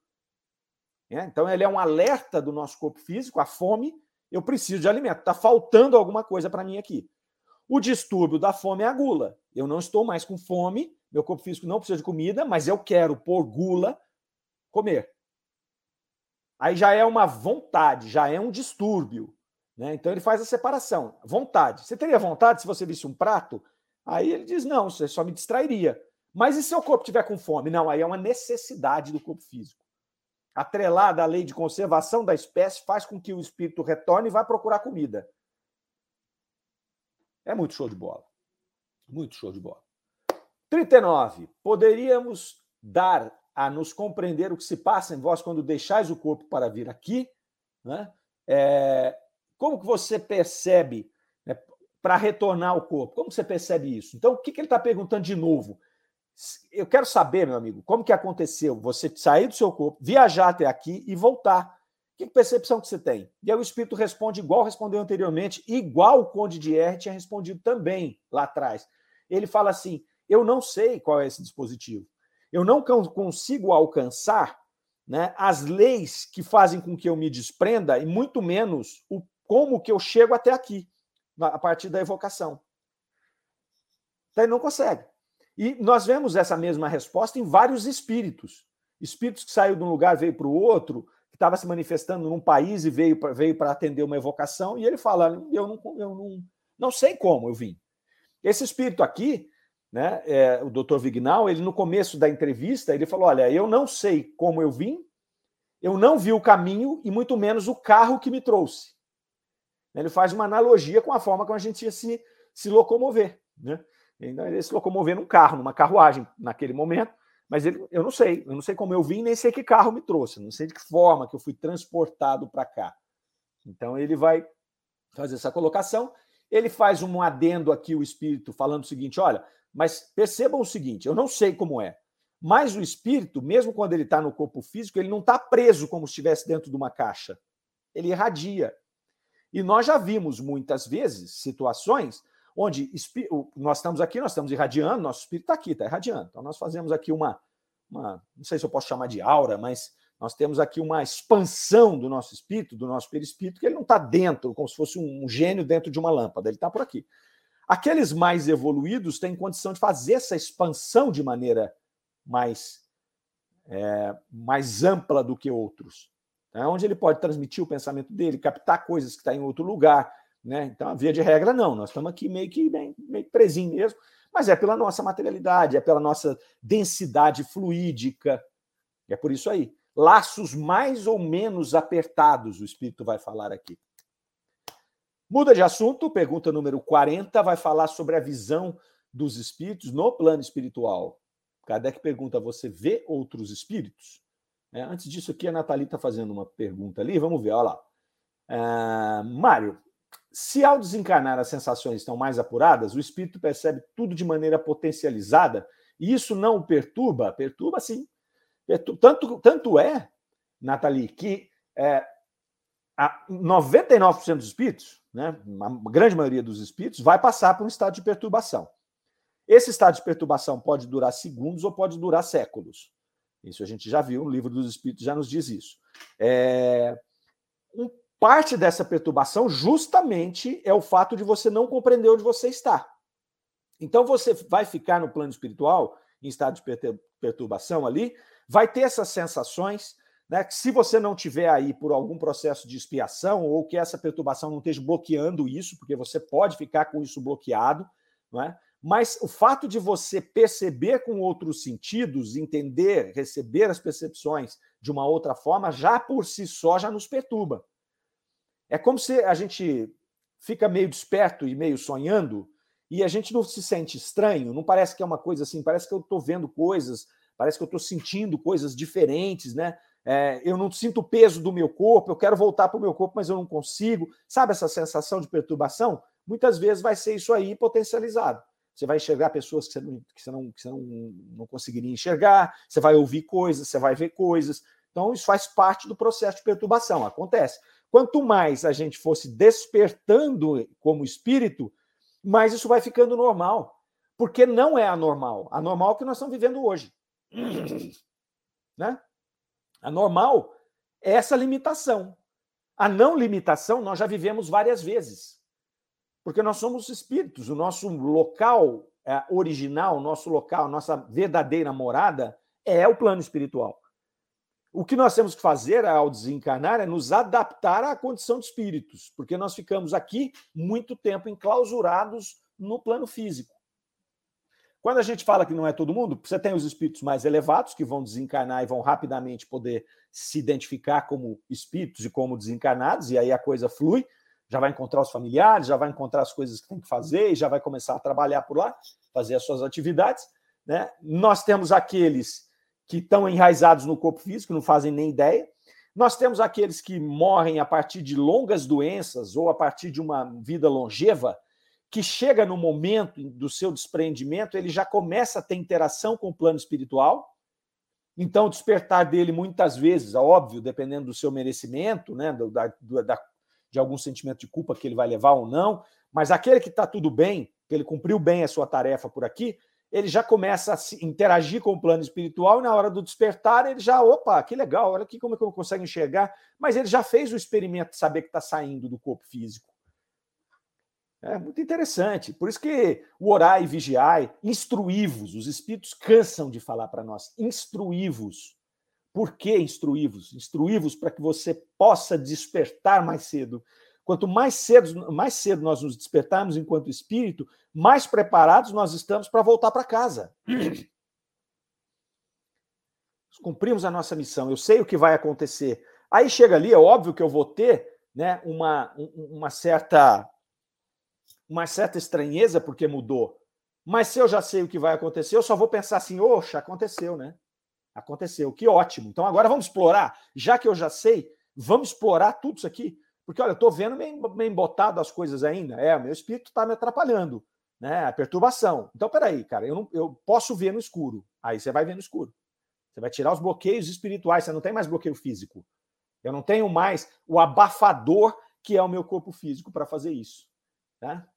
É? Então, ele é um alerta do nosso corpo físico, a fome, eu preciso de alimento. Está faltando alguma coisa para mim aqui. O distúrbio da fome é a gula. Eu não estou mais com fome, meu corpo físico não precisa de comida, mas eu quero, por gula, comer. Aí já é uma vontade, já é um distúrbio. Né? Então ele faz a separação. Vontade. Você teria vontade se você visse um prato? Aí ele diz: não, você só me distrairia. Mas e se o corpo tiver com fome? Não, aí é uma necessidade do corpo físico. Atrelada à lei de conservação da espécie, faz com que o espírito retorne e vá procurar comida. É muito show de bola. Muito show de bola. 39. Poderíamos dar a nos compreender o que se passa em vós quando deixais o corpo para vir aqui, né? É, como que você percebe né, para retornar ao corpo? Como você percebe isso? Então, o que, que ele está perguntando de novo? Eu quero saber, meu amigo, como que aconteceu você sair do seu corpo, viajar até aqui e voltar. Que percepção que você tem? E aí o espírito responde igual respondeu anteriormente, igual o Conde de R tinha respondido também lá atrás. Ele fala assim: Eu não sei qual é esse dispositivo eu não consigo alcançar né, as leis que fazem com que eu me desprenda e muito menos o como que eu chego até aqui a partir da evocação. Então ele não consegue. E nós vemos essa mesma resposta em vários espíritos. Espíritos que saiu de um lugar veio para o outro, que estava se manifestando num país e veio para veio atender uma evocação, e ele fala: eu não, eu não, não sei como eu vim. Esse espírito aqui, né? É, o doutor Vignal, ele no começo da entrevista, ele falou: Olha, eu não sei como eu vim, eu não vi o caminho e muito menos o carro que me trouxe. Ele faz uma analogia com a forma como a gente ia se, se locomover. Né? Então, ele se locomover num carro, numa carruagem, naquele momento, mas ele, eu não sei, eu não sei como eu vim, nem sei que carro me trouxe, não sei de que forma que eu fui transportado para cá. Então, ele vai fazer essa colocação. Ele faz um adendo aqui, o espírito, falando o seguinte: olha, mas percebam o seguinte: eu não sei como é, mas o espírito, mesmo quando ele está no corpo físico, ele não está preso como se estivesse dentro de uma caixa. Ele irradia. E nós já vimos muitas vezes situações onde nós estamos aqui, nós estamos irradiando, nosso espírito está aqui, está irradiando. Então nós fazemos aqui uma, uma, não sei se eu posso chamar de aura, mas nós temos aqui uma expansão do nosso espírito, do nosso perispírito, que ele não está dentro, como se fosse um gênio dentro de uma lâmpada, ele está por aqui. Aqueles mais evoluídos têm condição de fazer essa expansão de maneira mais, é, mais ampla do que outros. Né? Onde ele pode transmitir o pensamento dele, captar coisas que estão tá em outro lugar. Né? Então, via de regra, não. Nós estamos aqui meio que bem, meio presinho mesmo, mas é pela nossa materialidade, é pela nossa densidade fluídica. É por isso aí. Laços mais ou menos apertados, o Espírito vai falar aqui. Muda de assunto, pergunta número 40 vai falar sobre a visão dos espíritos no plano espiritual. Kardec pergunta: você vê outros espíritos? É, antes disso, aqui a Nathalie está fazendo uma pergunta ali, vamos ver, olha lá. Uh, Mário, se ao desencarnar as sensações estão mais apuradas, o espírito percebe tudo de maneira potencializada e isso não o perturba? Perturba sim. Tanto, tanto é, Nathalie, que é, 99% dos espíritos né, a grande maioria dos espíritos, vai passar por um estado de perturbação. Esse estado de perturbação pode durar segundos ou pode durar séculos. Isso a gente já viu, o livro dos espíritos já nos diz isso. É... Um, parte dessa perturbação justamente é o fato de você não compreender onde você está. Então você vai ficar no plano espiritual, em estado de perturbação ali, vai ter essas sensações, né, que se você não tiver aí por algum processo de expiação ou que essa perturbação não esteja bloqueando isso, porque você pode ficar com isso bloqueado, não é? Mas o fato de você perceber com outros sentidos, entender, receber as percepções de uma outra forma, já por si só já nos perturba. É como se a gente fica meio desperto e meio sonhando e a gente não se sente estranho, não parece que é uma coisa assim, parece que eu estou vendo coisas, parece que eu estou sentindo coisas diferentes, né? É, eu não sinto o peso do meu corpo, eu quero voltar para o meu corpo, mas eu não consigo. Sabe essa sensação de perturbação? Muitas vezes vai ser isso aí potencializado. Você vai enxergar pessoas que você não, que você não, que você não, não conseguiria enxergar, você vai ouvir coisas, você vai ver coisas. Então, isso faz parte do processo de perturbação, acontece. Quanto mais a gente fosse despertando como espírito, mais isso vai ficando normal. Porque não é anormal. Anormal é o que nós estamos vivendo hoje. Né? Anormal é essa limitação. A não limitação nós já vivemos várias vezes. Porque nós somos espíritos, o nosso local é, original, nosso local, nossa verdadeira morada é o plano espiritual. O que nós temos que fazer ao desencarnar é nos adaptar à condição de espíritos, porque nós ficamos aqui muito tempo enclausurados no plano físico. Quando a gente fala que não é todo mundo, você tem os espíritos mais elevados que vão desencarnar e vão rapidamente poder se identificar como espíritos e como desencarnados, e aí a coisa flui já vai encontrar os familiares, já vai encontrar as coisas que tem que fazer e já vai começar a trabalhar por lá, fazer as suas atividades. Né? Nós temos aqueles que estão enraizados no corpo físico, não fazem nem ideia. Nós temos aqueles que morrem a partir de longas doenças ou a partir de uma vida longeva, que chega no momento do seu desprendimento, ele já começa a ter interação com o plano espiritual. Então, o despertar dele, muitas vezes, óbvio, dependendo do seu merecimento, né, da, da, de algum sentimento de culpa que ele vai levar ou não, mas aquele que está tudo bem, que ele cumpriu bem a sua tarefa por aqui, ele já começa a interagir com o plano espiritual e na hora do despertar ele já, opa, que legal, olha aqui como é que eu consigo enxergar, mas ele já fez o experimento de saber que está saindo do corpo físico. É muito interessante. Por isso que o orai e vigiai, instruí-vos, os espíritos cansam de falar para nós, instruí-vos. Por que instruí-vos? Instruí-vos para que você possa despertar mais cedo. Quanto mais cedo, mais cedo nós nos despertarmos enquanto espírito, mais preparados nós estamos para voltar para casa. Cumprimos a nossa missão. Eu sei o que vai acontecer. Aí chega ali, é óbvio que eu vou ter né, uma, uma certa uma certa estranheza porque mudou. Mas se eu já sei o que vai acontecer, eu só vou pensar assim: oxa, aconteceu, né? Aconteceu, que ótimo. Então agora vamos explorar, já que eu já sei, vamos explorar tudo isso aqui. Porque, olha, eu estou vendo meio, embotado as coisas ainda. É, meu espírito está me atrapalhando, né? A perturbação. Então, peraí, cara, eu, não, eu posso ver no escuro. Aí você vai ver no escuro. Você vai tirar os bloqueios espirituais, você não tem mais bloqueio físico. Eu não tenho mais o abafador que é o meu corpo físico para fazer isso. Tá?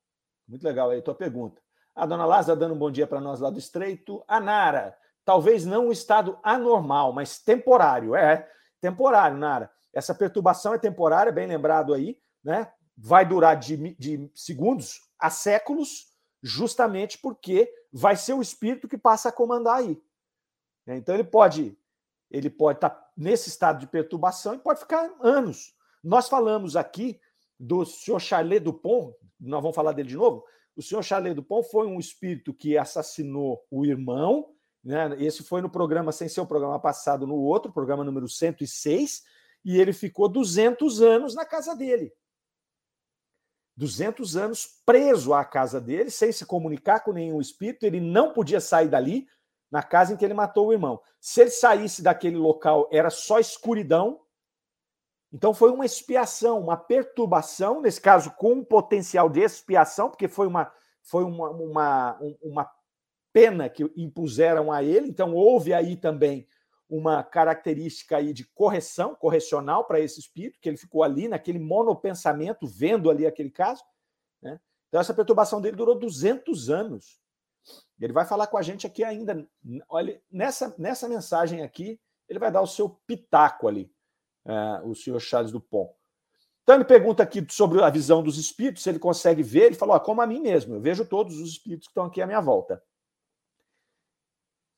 Muito legal aí a tua pergunta. A dona Lázara dando um bom dia para nós lá do Estreito. A Nara, talvez não um estado anormal, mas temporário. É, temporário, Nara. Essa perturbação é temporária, bem lembrado aí, né? Vai durar de, de segundos a séculos, justamente porque vai ser o espírito que passa a comandar aí. Então ele pode ele pode estar tá nesse estado de perturbação e pode ficar anos. Nós falamos aqui do senhor Charlet Dupont, nós vamos falar dele de novo. O senhor Charlet Dupont foi um espírito que assassinou o irmão né? Esse foi no programa, sem ser o programa passado, no outro, programa número 106, e ele ficou 200 anos na casa dele. 200 anos preso à casa dele, sem se comunicar com nenhum espírito, ele não podia sair dali, na casa em que ele matou o irmão. Se ele saísse daquele local, era só escuridão. Então foi uma expiação, uma perturbação, nesse caso com um potencial de expiação, porque foi uma, foi uma, uma, uma pena que impuseram a ele. Então, houve aí também uma característica aí de correção, correcional para esse espírito, que ele ficou ali naquele monopensamento, vendo ali aquele caso. Né? Então, essa perturbação dele durou 200 anos. Ele vai falar com a gente aqui ainda. Olha, nessa, nessa mensagem aqui, ele vai dar o seu pitaco ali, uh, o senhor Charles Dupont. Então ele pergunta aqui sobre a visão dos espíritos, se ele consegue ver. Ele falou: ah, como a mim mesmo, eu vejo todos os espíritos que estão aqui à minha volta.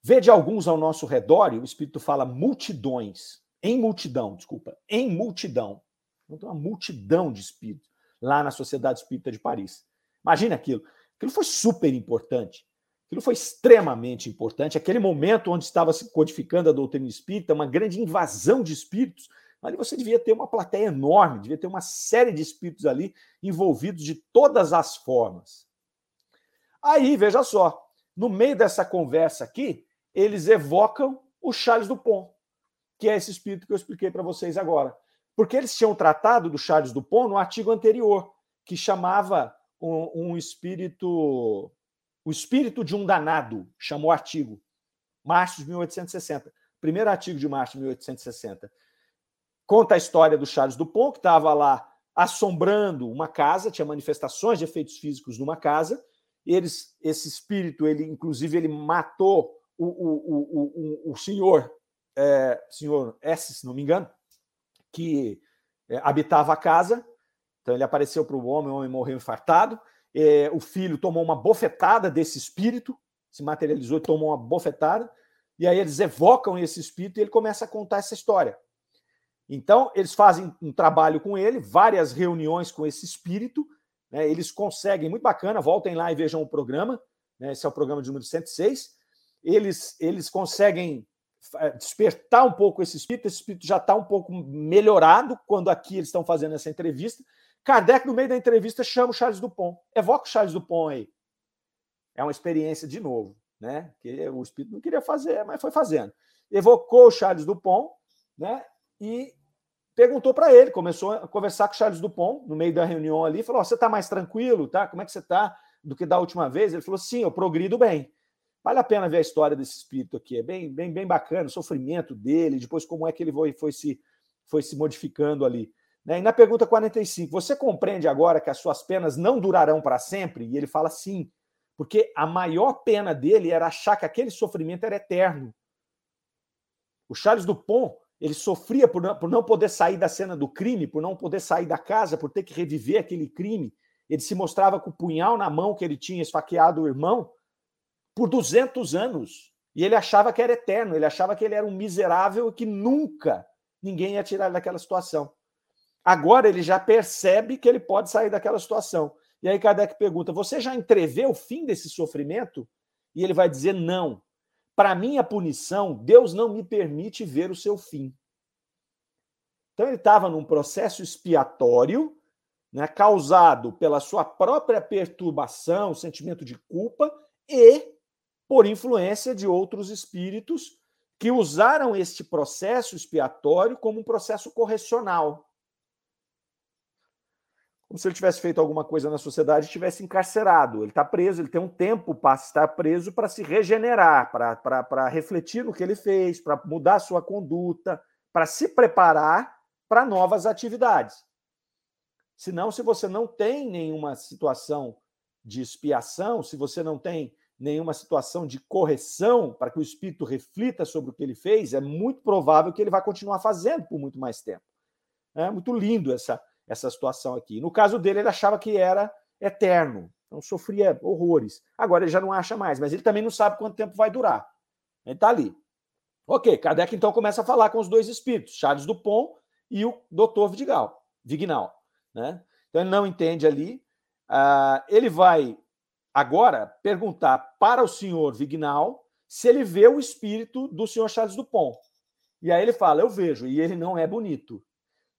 Vede alguns ao nosso redor, e o Espírito fala multidões, em multidão, desculpa, em multidão. Então, uma multidão de espíritos lá na Sociedade Espírita de Paris. Imagina aquilo. Aquilo foi super importante. Aquilo foi extremamente importante. Aquele momento onde estava se codificando a doutrina espírita, uma grande invasão de espíritos. Ali você devia ter uma plateia enorme, devia ter uma série de espíritos ali envolvidos de todas as formas. Aí, veja só, no meio dessa conversa aqui, eles evocam o Charles Dupont, que é esse espírito que eu expliquei para vocês agora. Porque eles tinham tratado do Charles Dupont no artigo anterior, que chamava um, um espírito o espírito de um danado, chamou o artigo. Março de 1860. Primeiro artigo de março de 1860. Conta a história do Charles Dupont, que estava lá assombrando uma casa, tinha manifestações de efeitos físicos numa casa. Eles, esse espírito, ele inclusive, ele matou o, o, o, o, senhor, é, senhor S, se não me engano, que é, habitava a casa. Então ele apareceu para o homem, o homem morreu infartado. É, o filho tomou uma bofetada desse espírito, se materializou e tomou uma bofetada, e aí eles evocam esse espírito e ele começa a contar essa história. Então, eles fazem um trabalho com ele, várias reuniões com esse espírito, né, eles conseguem, muito bacana, voltem lá e vejam o programa, né, esse é o programa de número 106, eles, eles conseguem é, despertar um pouco esse espírito, esse espírito já está um pouco melhorado quando aqui eles estão fazendo essa entrevista, Kardec, no meio da entrevista, chama o Charles Dupont. Evoca o Charles Dupont aí. É uma experiência de novo, né? Que o espírito não queria fazer, mas foi fazendo. Evocou o Charles Dupont, né? E perguntou para ele, começou a conversar com o Charles Dupont no meio da reunião ali, falou: oh, "Você está mais tranquilo, tá? Como é que você está do que da última vez?" Ele falou: "Sim, eu progrido bem." Vale a pena ver a história desse espírito aqui, é bem, bem, bem bacana, o sofrimento dele, depois como é que ele foi, foi se foi se modificando ali. Né? E na pergunta 45, você compreende agora que as suas penas não durarão para sempre? E ele fala sim, porque a maior pena dele era achar que aquele sofrimento era eterno. O Charles Dupont, ele sofria por não, por não poder sair da cena do crime, por não poder sair da casa, por ter que reviver aquele crime. Ele se mostrava com o punhal na mão que ele tinha esfaqueado o irmão por 200 anos. E ele achava que era eterno, ele achava que ele era um miserável e que nunca ninguém ia tirar daquela situação. Agora ele já percebe que ele pode sair daquela situação. E aí Kardec pergunta: Você já entrevê o fim desse sofrimento? E ele vai dizer: Não. Para minha punição, Deus não me permite ver o seu fim. Então ele estava num processo expiatório, né, causado pela sua própria perturbação, sentimento de culpa e por influência de outros espíritos que usaram este processo expiatório como um processo correcional como se ele tivesse feito alguma coisa na sociedade e tivesse encarcerado. Ele está preso, ele tem um tempo para estar preso para se regenerar, para refletir no que ele fez, para mudar sua conduta, para se preparar para novas atividades. Senão, se você não tem nenhuma situação de expiação, se você não tem nenhuma situação de correção para que o espírito reflita sobre o que ele fez, é muito provável que ele vai continuar fazendo por muito mais tempo. É muito lindo essa, essa situação aqui. No caso dele, ele achava que era eterno, então sofria horrores. Agora ele já não acha mais, mas ele também não sabe quanto tempo vai durar. Ele está ali. Ok, Kardec então começa a falar com os dois espíritos, Charles Dupont e o Dr. Vidigal, Vignal. Né? Então ele não entende ali. Uh, ele vai agora perguntar para o senhor Vignal se ele vê o espírito do senhor Charles Dupont. E aí ele fala: Eu vejo, e ele não é bonito.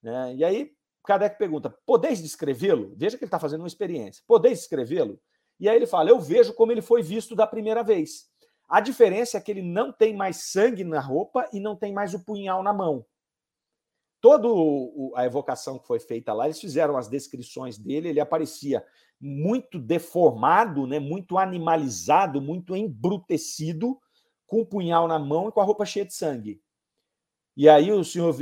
Né? E aí Kardec pergunta: podeis descrevê-lo? Veja que ele está fazendo uma experiência. Podeis descrevê-lo? E aí ele fala: eu vejo como ele foi visto da primeira vez. A diferença é que ele não tem mais sangue na roupa e não tem mais o punhal na mão. Toda a evocação que foi feita lá, eles fizeram as descrições dele, ele aparecia muito deformado, né, muito animalizado, muito embrutecido, com o punhal na mão e com a roupa cheia de sangue. E aí o senhor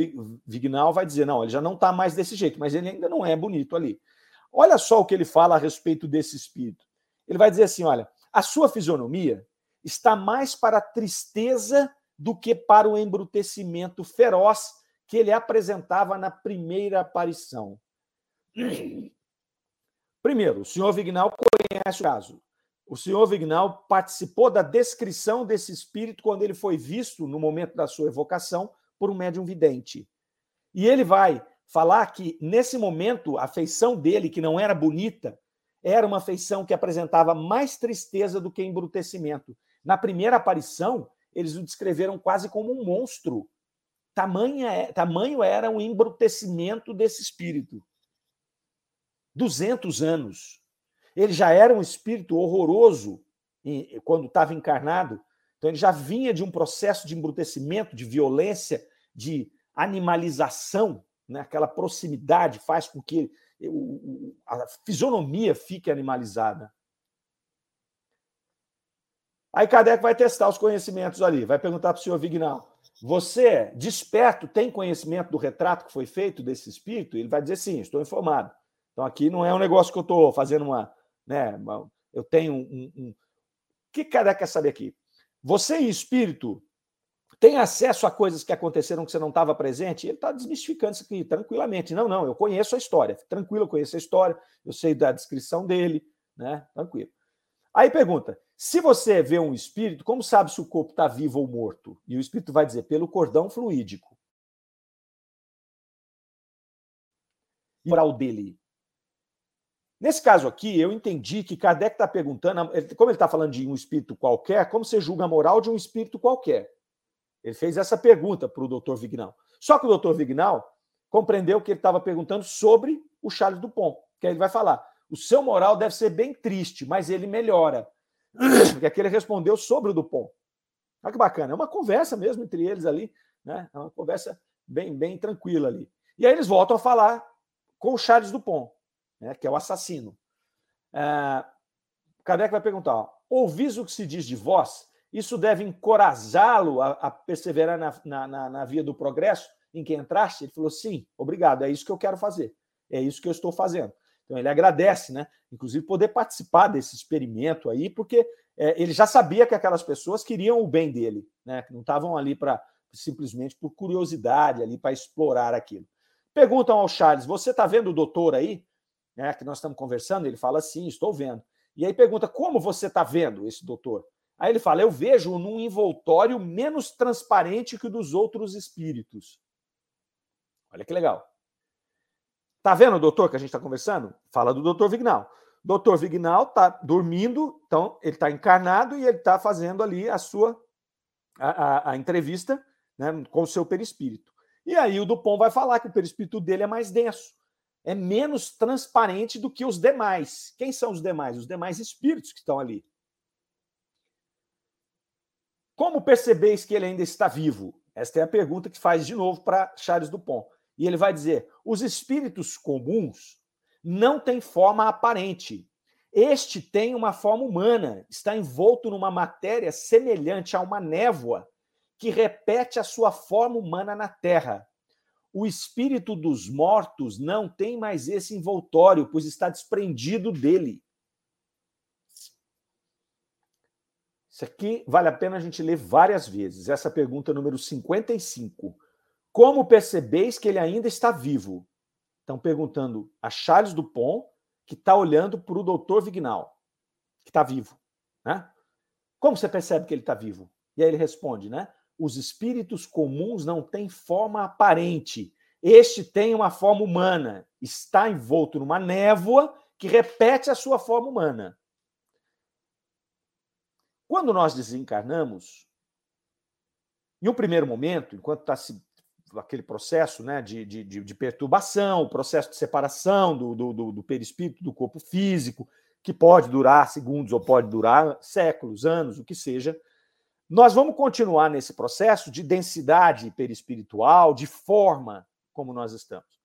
Vignal vai dizer: não, ele já não está mais desse jeito, mas ele ainda não é bonito ali. Olha só o que ele fala a respeito desse espírito. Ele vai dizer assim: olha, a sua fisionomia está mais para a tristeza do que para o embrutecimento feroz que ele apresentava na primeira aparição. Primeiro, o senhor Vignal conhece o caso. O senhor Vignal participou da descrição desse espírito quando ele foi visto no momento da sua evocação por um médium vidente. E ele vai falar que, nesse momento, a feição dele, que não era bonita, era uma feição que apresentava mais tristeza do que embrutecimento. Na primeira aparição, eles o descreveram quase como um monstro. Tamanha, é, tamanho era o embrutecimento desse espírito. 200 anos. Ele já era um espírito horroroso quando estava encarnado, então ele já vinha de um processo de embrutecimento, de violência, de animalização, né? aquela proximidade faz com que a fisionomia fique animalizada. Aí Kardec vai testar os conhecimentos ali, vai perguntar para o senhor Vignal: você, desperto, tem conhecimento do retrato que foi feito desse espírito? Ele vai dizer sim, estou informado. Então aqui não é um negócio que eu estou fazendo uma. Né, eu tenho um. um... O que Kardec quer saber aqui? Você espírito tem acesso a coisas que aconteceram que você não estava presente? Ele está desmistificando isso aqui tranquilamente. Não, não, eu conheço a história. Tranquilo, eu conheço a história, eu sei da descrição dele, né? Tranquilo. Aí pergunta: se você vê um espírito, como sabe se o corpo está vivo ou morto? E o espírito vai dizer: pelo cordão fluídico. Moral dele. Nesse caso aqui, eu entendi que Kardec está perguntando, como ele está falando de um espírito qualquer, como você julga a moral de um espírito qualquer? Ele fez essa pergunta para o doutor Vignal. Só que o doutor Vignal compreendeu que ele estava perguntando sobre o Charles Dupont, que aí ele vai falar. O seu moral deve ser bem triste, mas ele melhora. Porque aqui ele respondeu sobre o Dupont. Olha que bacana. É uma conversa mesmo entre eles ali, né? É uma conversa bem, bem tranquila ali. E aí eles voltam a falar com o Charles Dupont né, que é o assassino. É, Kardec vai perguntar: ouvis o que se diz de vós? Isso deve encorajá-lo a, a, perseverar na, na, na, via do progresso em que entraste? Ele falou: sim, obrigado, é isso que eu quero fazer, é isso que eu estou fazendo. Então ele agradece, né? Inclusive poder participar desse experimento aí, porque é, ele já sabia que aquelas pessoas queriam o bem dele, né? Que não estavam ali para simplesmente por curiosidade ali para explorar aquilo. Perguntam ao Charles: você está vendo o doutor aí? né, que nós estamos conversando, ele fala sim, estou vendo. E aí pergunta, como você está vendo esse doutor? Aí ele fala, eu vejo num envoltório menos transparente que o dos outros espíritos. Olha que legal. Tá vendo doutor que a gente está conversando? Fala do doutor Vignal. Doutor Vignal está dormindo, então ele está encarnado e ele está fazendo ali a sua a, a, a entrevista né, com o seu perispírito. E aí o Dupont vai falar que o perispírito dele é mais denso é menos transparente do que os demais. Quem são os demais? Os demais espíritos que estão ali. Como percebeis que ele ainda está vivo? Esta é a pergunta que faz de novo para Charles Dupont. E ele vai dizer: os espíritos comuns não têm forma aparente. Este tem uma forma humana, está envolto numa matéria semelhante a uma névoa que repete a sua forma humana na Terra o espírito dos mortos não tem mais esse envoltório, pois está desprendido dele. Isso aqui vale a pena a gente ler várias vezes. Essa pergunta número 55. Como percebeis que ele ainda está vivo? Estão perguntando a Charles Dupont, que está olhando para o doutor Vignal, que está vivo. Né? Como você percebe que ele está vivo? E aí ele responde, né? Os espíritos comuns não têm forma aparente. Este tem uma forma humana, está envolto numa névoa que repete a sua forma humana. Quando nós desencarnamos, em um primeiro momento, enquanto está aquele processo né, de, de, de, perturbação, o processo de separação do, do, do perispírito do corpo físico, que pode durar segundos ou pode durar séculos, anos, o que seja, nós vamos continuar nesse processo de densidade perispiritual, de forma como nós estamos.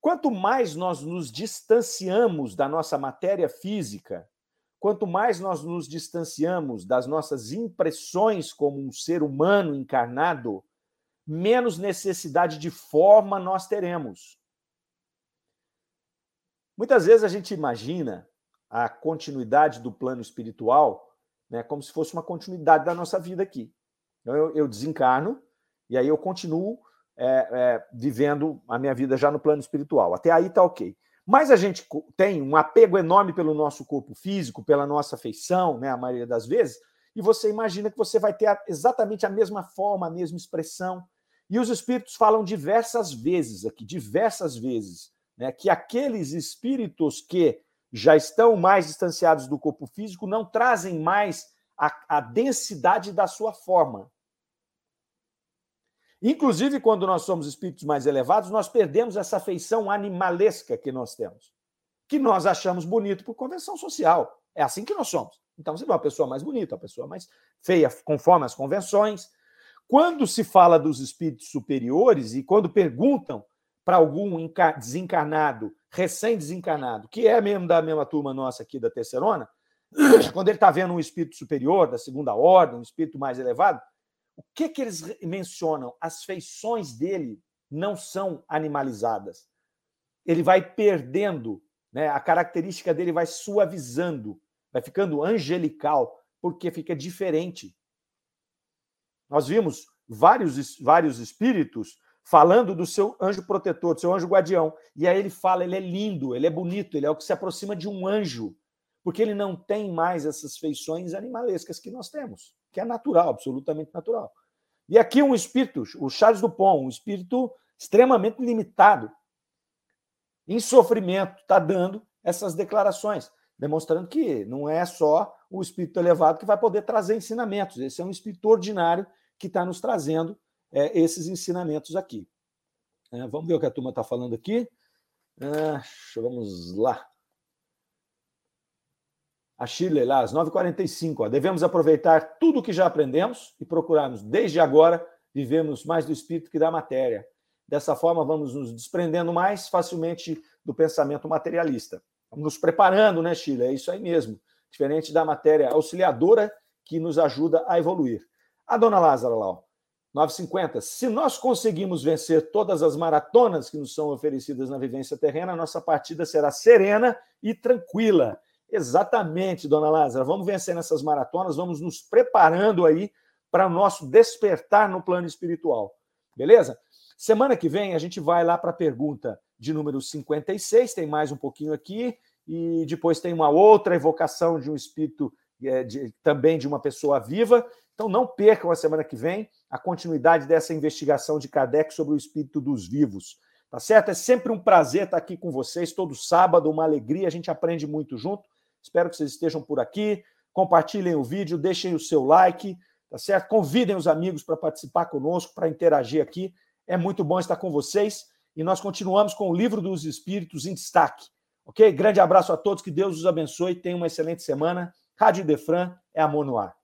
Quanto mais nós nos distanciamos da nossa matéria física, quanto mais nós nos distanciamos das nossas impressões como um ser humano encarnado, menos necessidade de forma nós teremos. Muitas vezes a gente imagina a continuidade do plano espiritual né, como se fosse uma continuidade da nossa vida aqui. Então, eu, eu desencarno e aí eu continuo é, é, vivendo a minha vida já no plano espiritual. Até aí está ok. Mas a gente tem um apego enorme pelo nosso corpo físico, pela nossa feição, né, a maioria das vezes, e você imagina que você vai ter exatamente a mesma forma, a mesma expressão. E os espíritos falam diversas vezes aqui, diversas vezes, né, que aqueles espíritos que já estão mais distanciados do corpo físico, não trazem mais a, a densidade da sua forma. Inclusive, quando nós somos espíritos mais elevados, nós perdemos essa feição animalesca que nós temos, que nós achamos bonito por convenção social. É assim que nós somos. Então, você vê uma pessoa mais bonita, uma pessoa mais feia, conforme as convenções. Quando se fala dos espíritos superiores e quando perguntam para algum desencarnado, recém-desencarnado, que é mesmo da mesma turma nossa aqui da Terceirona, quando ele está vendo um espírito superior, da segunda ordem, um espírito mais elevado, o que, que eles mencionam? As feições dele não são animalizadas. Ele vai perdendo, né? a característica dele vai suavizando, vai ficando angelical, porque fica diferente. Nós vimos vários, vários espíritos falando do seu anjo protetor, do seu anjo guardião. E aí ele fala, ele é lindo, ele é bonito, ele é o que se aproxima de um anjo, porque ele não tem mais essas feições animalescas que nós temos, que é natural, absolutamente natural. E aqui um espírito, o Charles Dupont, um espírito extremamente limitado, em sofrimento, está dando essas declarações, demonstrando que não é só o espírito elevado que vai poder trazer ensinamentos, esse é um espírito ordinário que está nos trazendo é, esses ensinamentos aqui. É, vamos ver o que a turma está falando aqui. É, vamos lá. A Chile, lá, às 9h45. Devemos aproveitar tudo o que já aprendemos e procurarmos, desde agora, vivemos mais do espírito que da matéria. Dessa forma, vamos nos desprendendo mais facilmente do pensamento materialista. Vamos nos preparando, né, Chile? É isso aí mesmo. Diferente da matéria auxiliadora que nos ajuda a evoluir. A dona Lázara lá, 950. Se nós conseguimos vencer todas as maratonas que nos são oferecidas na vivência terrena, nossa partida será serena e tranquila. Exatamente, dona Lázara. Vamos vencer nessas maratonas, vamos nos preparando aí para o nosso despertar no plano espiritual. Beleza? Semana que vem a gente vai lá para a pergunta de número 56, tem mais um pouquinho aqui, e depois tem uma outra evocação de um espírito é, de, também de uma pessoa viva. Então não percam a semana que vem a continuidade dessa investigação de Kardec sobre o espírito dos vivos. Tá certo? É sempre um prazer estar aqui com vocês todo sábado, uma alegria, a gente aprende muito junto. Espero que vocês estejam por aqui. Compartilhem o vídeo, deixem o seu like, tá certo? Convidem os amigos para participar conosco, para interagir aqui. É muito bom estar com vocês e nós continuamos com o Livro dos Espíritos em destaque. Ok? Grande abraço a todos, que Deus os abençoe, tenham uma excelente semana. Rádio Defran é amor no ar.